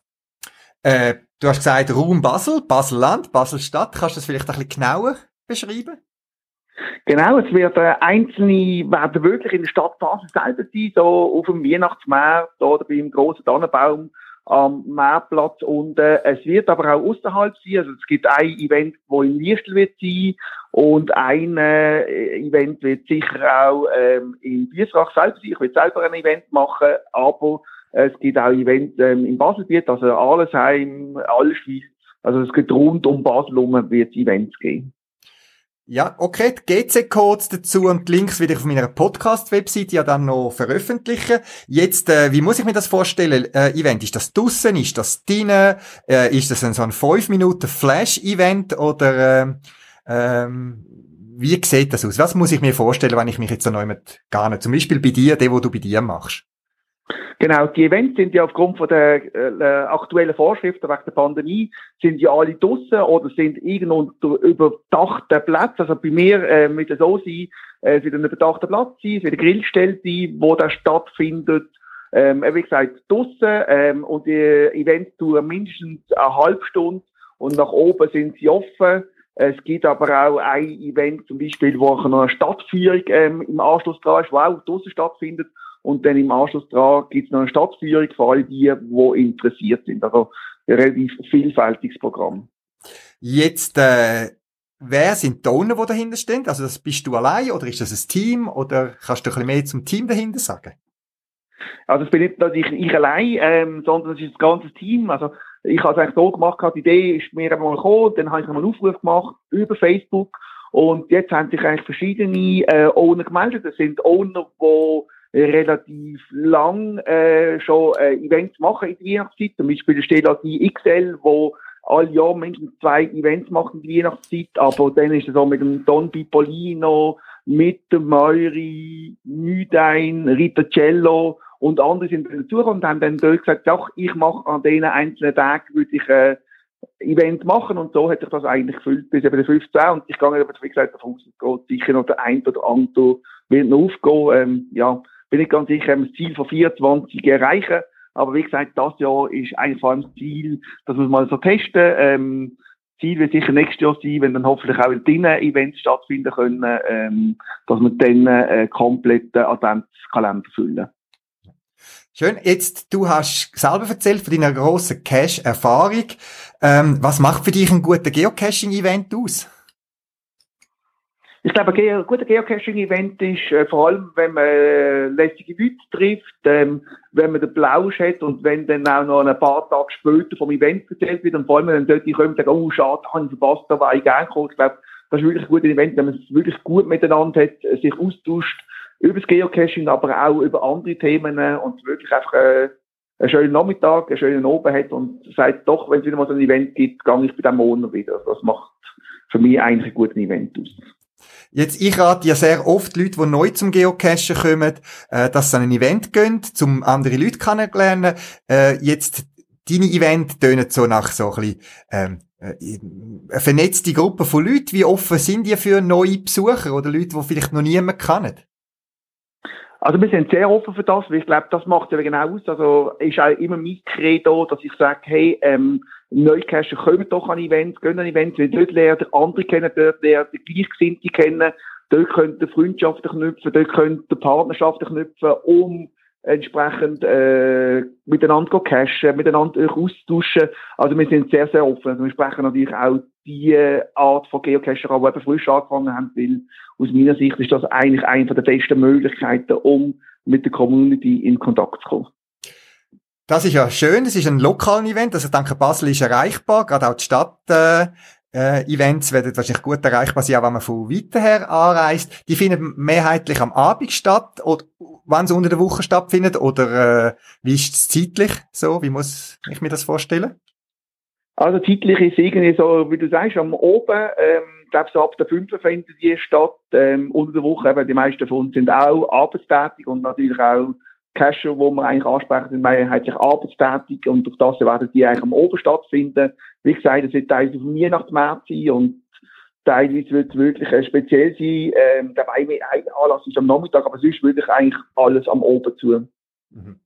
Äh, du hast gesagt Raum Basel, Basel-Land, Basel-Stadt. Kannst du das vielleicht ein bisschen genauer beschreiben? Genau, es wird äh, einzelne werden wirklich in der Stadt Basel selber sein, so auf dem Weihnachtsmarkt oder beim großen Tannenbaum am Meerplatz und äh, es wird aber auch außerhalb sein. Also es gibt ein Event, wo in Liestel wird sein und ein äh, Event wird sicher auch ähm, in Biesrach selber sein. Ich will selber ein Event machen, aber es gibt auch Events ähm, in Baselbiet, also Allesheim, Allschwil. Also es gibt rund um Basel herum wird Events geben. Ja, okay, die GC-Codes dazu und die Links werde ich auf meiner Podcast-Webseite ja dann noch veröffentlichen. Jetzt, äh, wie muss ich mir das vorstellen? Äh, Event, ist das draussen? Ist das drinnen? Äh, ist das ein, so ein 5 Minuten Flash-Event oder ähm, ähm, wie sieht das aus? Was muss ich mir vorstellen, wenn ich mich jetzt so neu mit gar nicht, zum Beispiel bei dir, der, wo du bei dir machst? Genau, die Events sind ja aufgrund von der äh, aktuellen Vorschriften wegen der Pandemie, sind ja alle draussen oder sind irgendwo unter überdachten Platz. Also bei mir äh, mit der so sein, äh, es wird ein überdachter Platz sein, es wird eine Grillstelle sein, wo das stattfindet. Ähm, wie gesagt, draussen ähm, und die Events dauern mindestens eine halbe Stunde und nach oben sind sie offen. Es gibt aber auch ein Event, zum Beispiel, wo noch eine Stadtführung ähm, im Anschluss dran ist, wo auch draussen stattfindet. Und dann im Anschluss daran gibt es noch eine Stadtführung für alle die, die interessiert sind. Also ein relativ vielfältiges Programm. Jetzt, äh, wer sind die Owner, die dahinter stehen? Also das bist du allein oder ist das ein Team oder kannst du ein bisschen mehr zum Team dahinter sagen? Also es bin nicht nur ich, ich allein, ähm, sondern es ist das ganze Team. Also ich habe es eigentlich so gemacht, die Idee ist mir einmal gekommen, dann habe ich einmal einen Aufruf gemacht über Facebook und jetzt haben sich eigentlich verschiedene äh, Owner gemeldet. Das sind Owner, die relativ lang äh, schon äh, Events machen in der Weihnachtszeit. Zum Beispiel steht da die XL, wo alle Jahr mindestens zwei Events machen in der Weihnachtszeit, aber dann ist es so mit dem Don Pipolino, mit dem Meuri, Nüdein, Ritacello und andere sind dazugekommen und haben dann dort gesagt, doch, ich mache an diesen einzelnen Tagen würde ich äh, Event machen und so hat sich das eigentlich gefüllt bis eben der 15 und ich gehe aber, wie gesagt, davon aus, es geht sicher noch der ein oder andere wird noch aufgehen. Ähm, ja, bin ich ganz sicher, das Ziel von 24 erreichen. Aber wie gesagt, das Jahr ist eigentlich vor allem das Ziel, dass wir es mal so testen. Ähm, Ziel wird sicher nächstes Jahr sein, wenn dann hoffentlich auch in drinnen Events stattfinden können, ähm, dass wir dann äh, kompletten Adventskalender füllen. Schön. Jetzt, du hast selber erzählt von deiner grossen Cache-Erfahrung. Ähm, was macht für dich ein guter Geocaching-Event aus? Ich glaube, ein guter Geocaching-Event ist äh, vor allem, wenn man äh, lässige Leute trifft, ähm, wenn man den Plausch hat und wenn dann auch noch ein paar Tage später vom Event erzählt wird und vor allem, wenn dann dort kommt, sagen, oh, schade, habe ich verpasst, da war ich gerne gekommen. Ich glaube, das ist wirklich ein gutes Event, wenn man es wirklich gut miteinander hat, äh, sich austauscht über das Geocaching, aber auch über andere Themen äh, und wirklich einfach äh, einen schönen Nachmittag, einen schönen Abend hat und sagt, doch, wenn es wieder mal so ein Event gibt, gehe ich bei diesem Monat wieder. Das macht für mich eigentlich ein gutes Event aus. Jetzt, ich rate ja sehr oft Leute, die neu zum Geocachen kommen, äh, dass sie an ein Event gehen, um andere Leute kennenzulernen. Äh, jetzt, deine Event tönen so nach so ein bisschen, ähm, äh, eine vernetzte Gruppe von Leuten. Wie offen sind die für neue Besucher oder Leute, die vielleicht noch niemand kennen? Also wir sind sehr offen für das, weil ich glaube, das macht ja genau aus. Also ist auch immer mein Credo, dass ich sage, hey, ähm, Neucacher kommen doch an Events, gehen an Events, weil dort lernen andere kennen, dort lernen Gleichgesinnte kennen, dort könnt ihr Freundschaften knüpfen, dort könnt ihr Partnerschaften knüpfen, um entsprechend äh, miteinander zu cashen, miteinander austauschen. Also wir sind sehr, sehr offen. Also wir sprechen natürlich auch die Art von Geocacher an, die eben frisch angefangen haben, weil aus meiner Sicht ist das eigentlich eine der besten Möglichkeiten, um mit der Community in Kontakt zu kommen. Das ist ja schön, es ist ein lokalen Event, also ich Basel ist erreichbar, gerade auch die Stadt, äh, äh, Events werden wahrscheinlich gut erreichbar sein, auch wenn man von weiter her anreist. Die finden mehrheitlich am Abend statt, oder wenn sie unter der Woche stattfindet, oder äh, wie ist es zeitlich so? Wie muss ich mir das vorstellen? Also zeitlich ist irgendwie so, wie du sagst, am Oben, ähm, ich glaube so ab der 5. findet die statt, ähm, unter der Woche, eben die meisten von uns sind auch arbeitstätig und natürlich auch Cacher, wo wir eigentlich ansprechen, sind mehrheitlich arbeitstätig und durch das werden die eigentlich am Oben stattfinden. Wie gesagt, es wird teilweise auf dem Weihnachtsmarkt sein und teilweise wird es wirklich äh, speziell sein. Ähm, der ein Anlass ist am Nachmittag, aber sonst würde ich eigentlich alles am Oben zu. Mhm.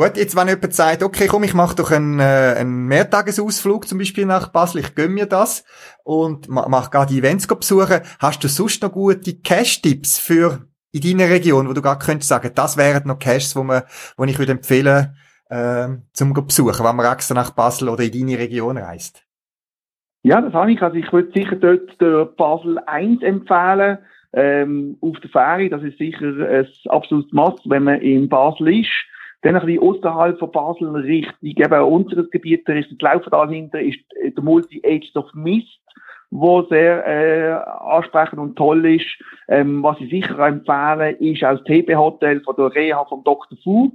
Gut, jetzt wenn jemand sagt, okay, komm, ich mache doch einen, äh, einen Mehrtagesausflug zum Beispiel nach Basel, ich gönn mir das und ma- mach gerade die Events besuchen, hast du sonst noch gute Cash-Tipps für in deiner Region, wo du gerade könntest sagen, das wären noch Caches, wo, man, wo ich würde empfehlen, ähm, zum besuchen, wenn man extra nach Basel oder in deine Region reist? Ja, das habe ich. Also ich würde sicher dort der Basel 1 empfehlen, ähm, auf der Fähre. Das ist sicher ein absolutes Must, wenn man in Basel ist. Dann ein bisschen außerhalb von Basel Richtung eben unseres Gebiet, Richtung Laufental hinter, ist der Multi-Aged of Mist, wo sehr äh, ansprechend und toll ist. Ähm, was ich sicher empfehle, ist auch das TB-Hotel von der Reha vom Dr. Fu.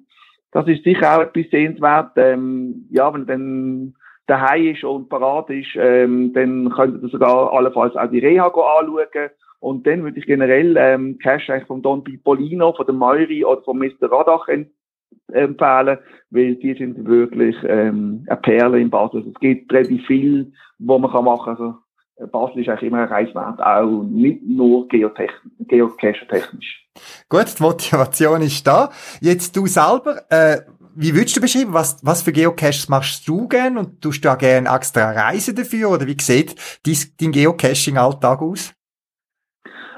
Das ist sicher auch etwas sehenswert. Ähm, ja, wenn dann daheim ist und parat ist, ähm, dann könntet ihr sogar allenfalls auch die Reha anschauen. Und dann würde ich generell ähm, Cash eigentlich von Don Pipolino, von der Meuri oder von Mr. Radach empfehlen, weil die sind wirklich ähm, eine Perle in Basel. Also es gibt relativ viel, wo man kann machen. Also äh, Basel ist eigentlich immer ein Reiswert, auch nicht nur geocache-technisch. Gut, die Motivation ist da. Jetzt du selber, äh, wie würdest du beschreiben, was, was für Geocaches machst du gern und tust du auch gerne extra Reisen dafür oder wie sieht dein, dein Geocaching-Alltag aus?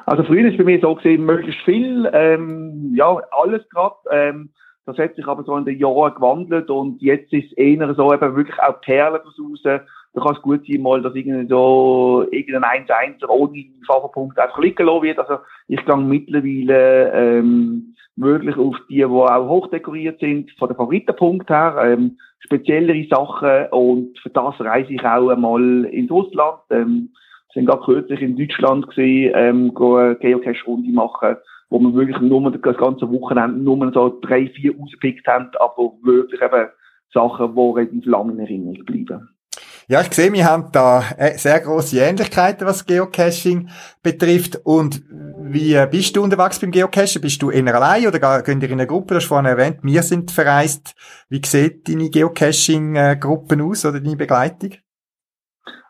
Also früher ist bei mir so gesehen, möglichst viel, ähm, ja, alles gerade. Ähm, das hat sich aber so in den Jahren gewandelt und jetzt ist es eher so eben wirklich auch Perlen raus. Da kann es gut sein, mal, dass irgendwie so irgendein 1-1 ohne Fahrerpunkt einfach liegen lassen wird. Also ich gehe mittlerweile ähm, wirklich auf die, die auch hochdekoriert sind, von der Favoritenpunkt her, ähm, speziellere Sachen und für das reise ich auch einmal ins Russland. Ähm, sind gerade kürzlich in Deutschland gesehen, ähm, eine Geocache-Runde machen, wo wir wirklich nur das ganze Wochenende nur so drei, vier rausgepickt haben, aber wirklich eben Sachen, die relativ lange in Erinnerung bleiben. Ja, ich sehe, wir haben da äh, sehr große Ähnlichkeiten, was Geocaching betrifft. Und wie äh, bist du unterwegs beim Geocachen? Bist du eher allein oder geht ihr in einer Gruppe? Du hast vorhin erwähnt, wir sind verreist. Wie sieht deine Geocaching-Gruppen aus oder deine Begleitung?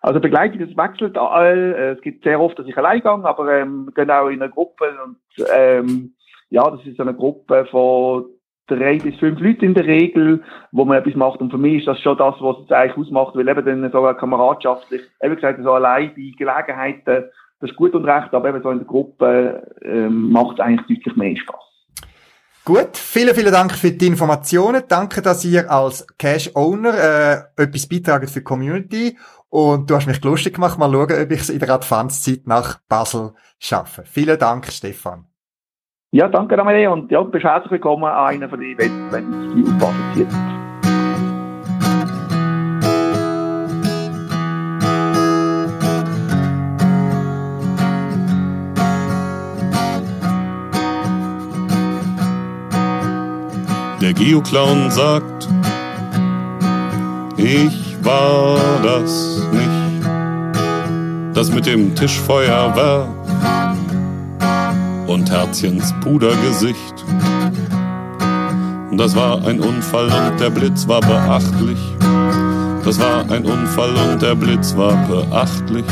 Also Begleitung, es wechselt all. Äh, Es gibt sehr oft, dass ich allein gehe, aber ähm, genau in einer Gruppe. Und ähm, ja, das ist eine Gruppe von drei bis fünf Leuten in der Regel, wo man etwas macht. Und für mich ist das schon das, was es eigentlich ausmacht, weil eben dann so kameradschaftlich, eben gesagt, so allein bei Gelegenheiten, das ist gut und recht, aber eben so in der Gruppe ähm, macht es eigentlich deutlich mehr Spaß. Gut, vielen, vielen Dank für die Informationen. Danke, dass ihr als Cash-Owner äh, etwas beitragt für die Community. Und du hast mich lustig gemacht. Mal schauen, ob ich es in der Adventszeit nach Basel schaffe. Vielen Dank, Stefan. Ja, danke Amelie und ja, bist herzlich willkommen an einer von den Events, wenn es die Basel zieht. Der Geoclown sagt, ich war das nicht. Das mit dem Tischfeuerwerk und Herzchens Pudergesicht. Das war ein Unfall und der Blitz war beachtlich. Das war ein Unfall und der Blitz war beachtlich.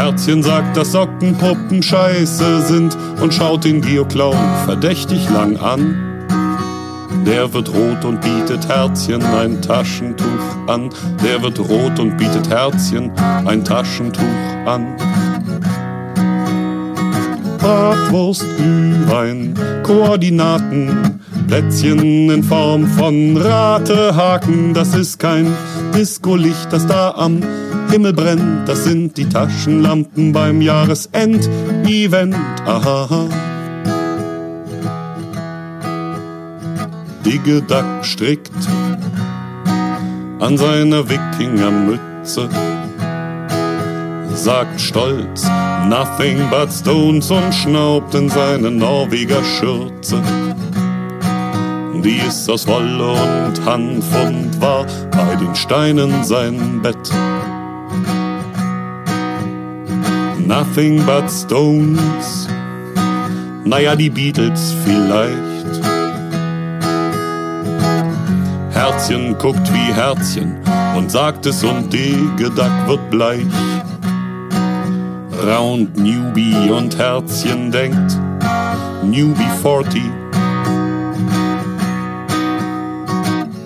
Herzchen sagt, dass Sockenpuppen scheiße sind und schaut den Geoclown verdächtig lang an. Der wird rot und bietet Herzchen ein Taschentuch an. Der wird rot und bietet Herzchen ein Taschentuch an. Bratwurst, Glühwein, Koordinaten, Plätzchen in Form von Ratehaken. Das ist kein Discolicht, das da am Himmel brennt. Das sind die Taschenlampen beim Jahresend-Event. Aha. Digge Duck strickt an seiner Wikingermütze sagt stolz Nothing but stones und schnaubt in seine Norweger Schürze. Die ist aus Wolle und Hanf und war bei den Steinen sein Bett. Nothing but stones, naja, die Beatles vielleicht. Herzchen guckt wie Herzchen und sagt es und Degedack wird bleich. Round Newbie und Herzchen denkt, Newbie 40.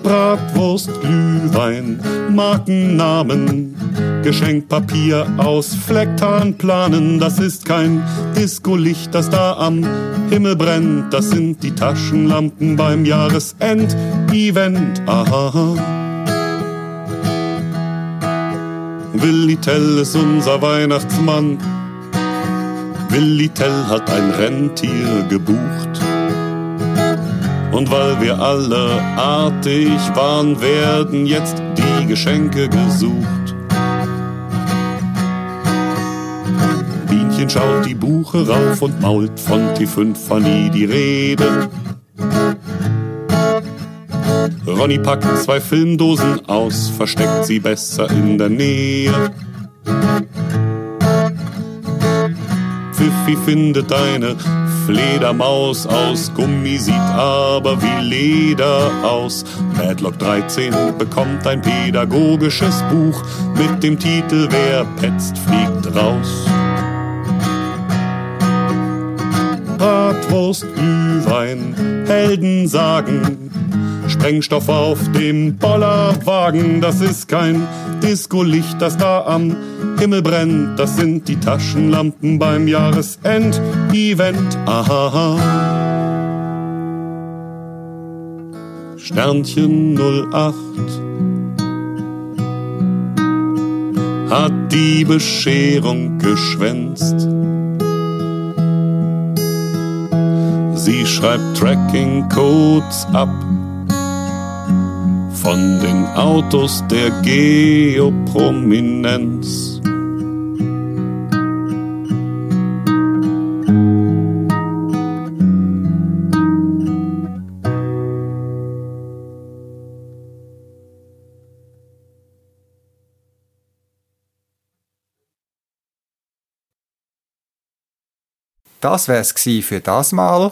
Bratwurst, Glühwein, Markennamen, Geschenkpapier aus Flecktarnplanen. Das ist kein Discolicht, das da am Himmel brennt. Das sind die Taschenlampen beim Jahresend-Event. Aha. Willi Tell ist unser Weihnachtsmann. Willi Tell hat ein Rentier gebucht. Und weil wir alle artig waren, werden jetzt die Geschenke gesucht. Bienchen schaut die Buche rauf und mault von T5 war nie die Rede. Ronny packt zwei Filmdosen aus, versteckt sie besser in der Nähe. Pfiffi findet eine Fledermaus aus Gummi, sieht aber wie Leder aus. Madlock 13 bekommt ein pädagogisches Buch mit dem Titel Wer petzt, fliegt raus. Bratwurst, Glühwein, Helden sagen, Sprengstoff auf dem Bollerwagen, das ist kein Disco-Licht, das da am Himmel brennt. Das sind die Taschenlampen beim Jahresend-Event. Aha. Sternchen 08 hat die Bescherung geschwänzt. Sie schreibt Tracking-Codes ab von den Autos der Geoprominenz. Das wär's gsi für das Mal.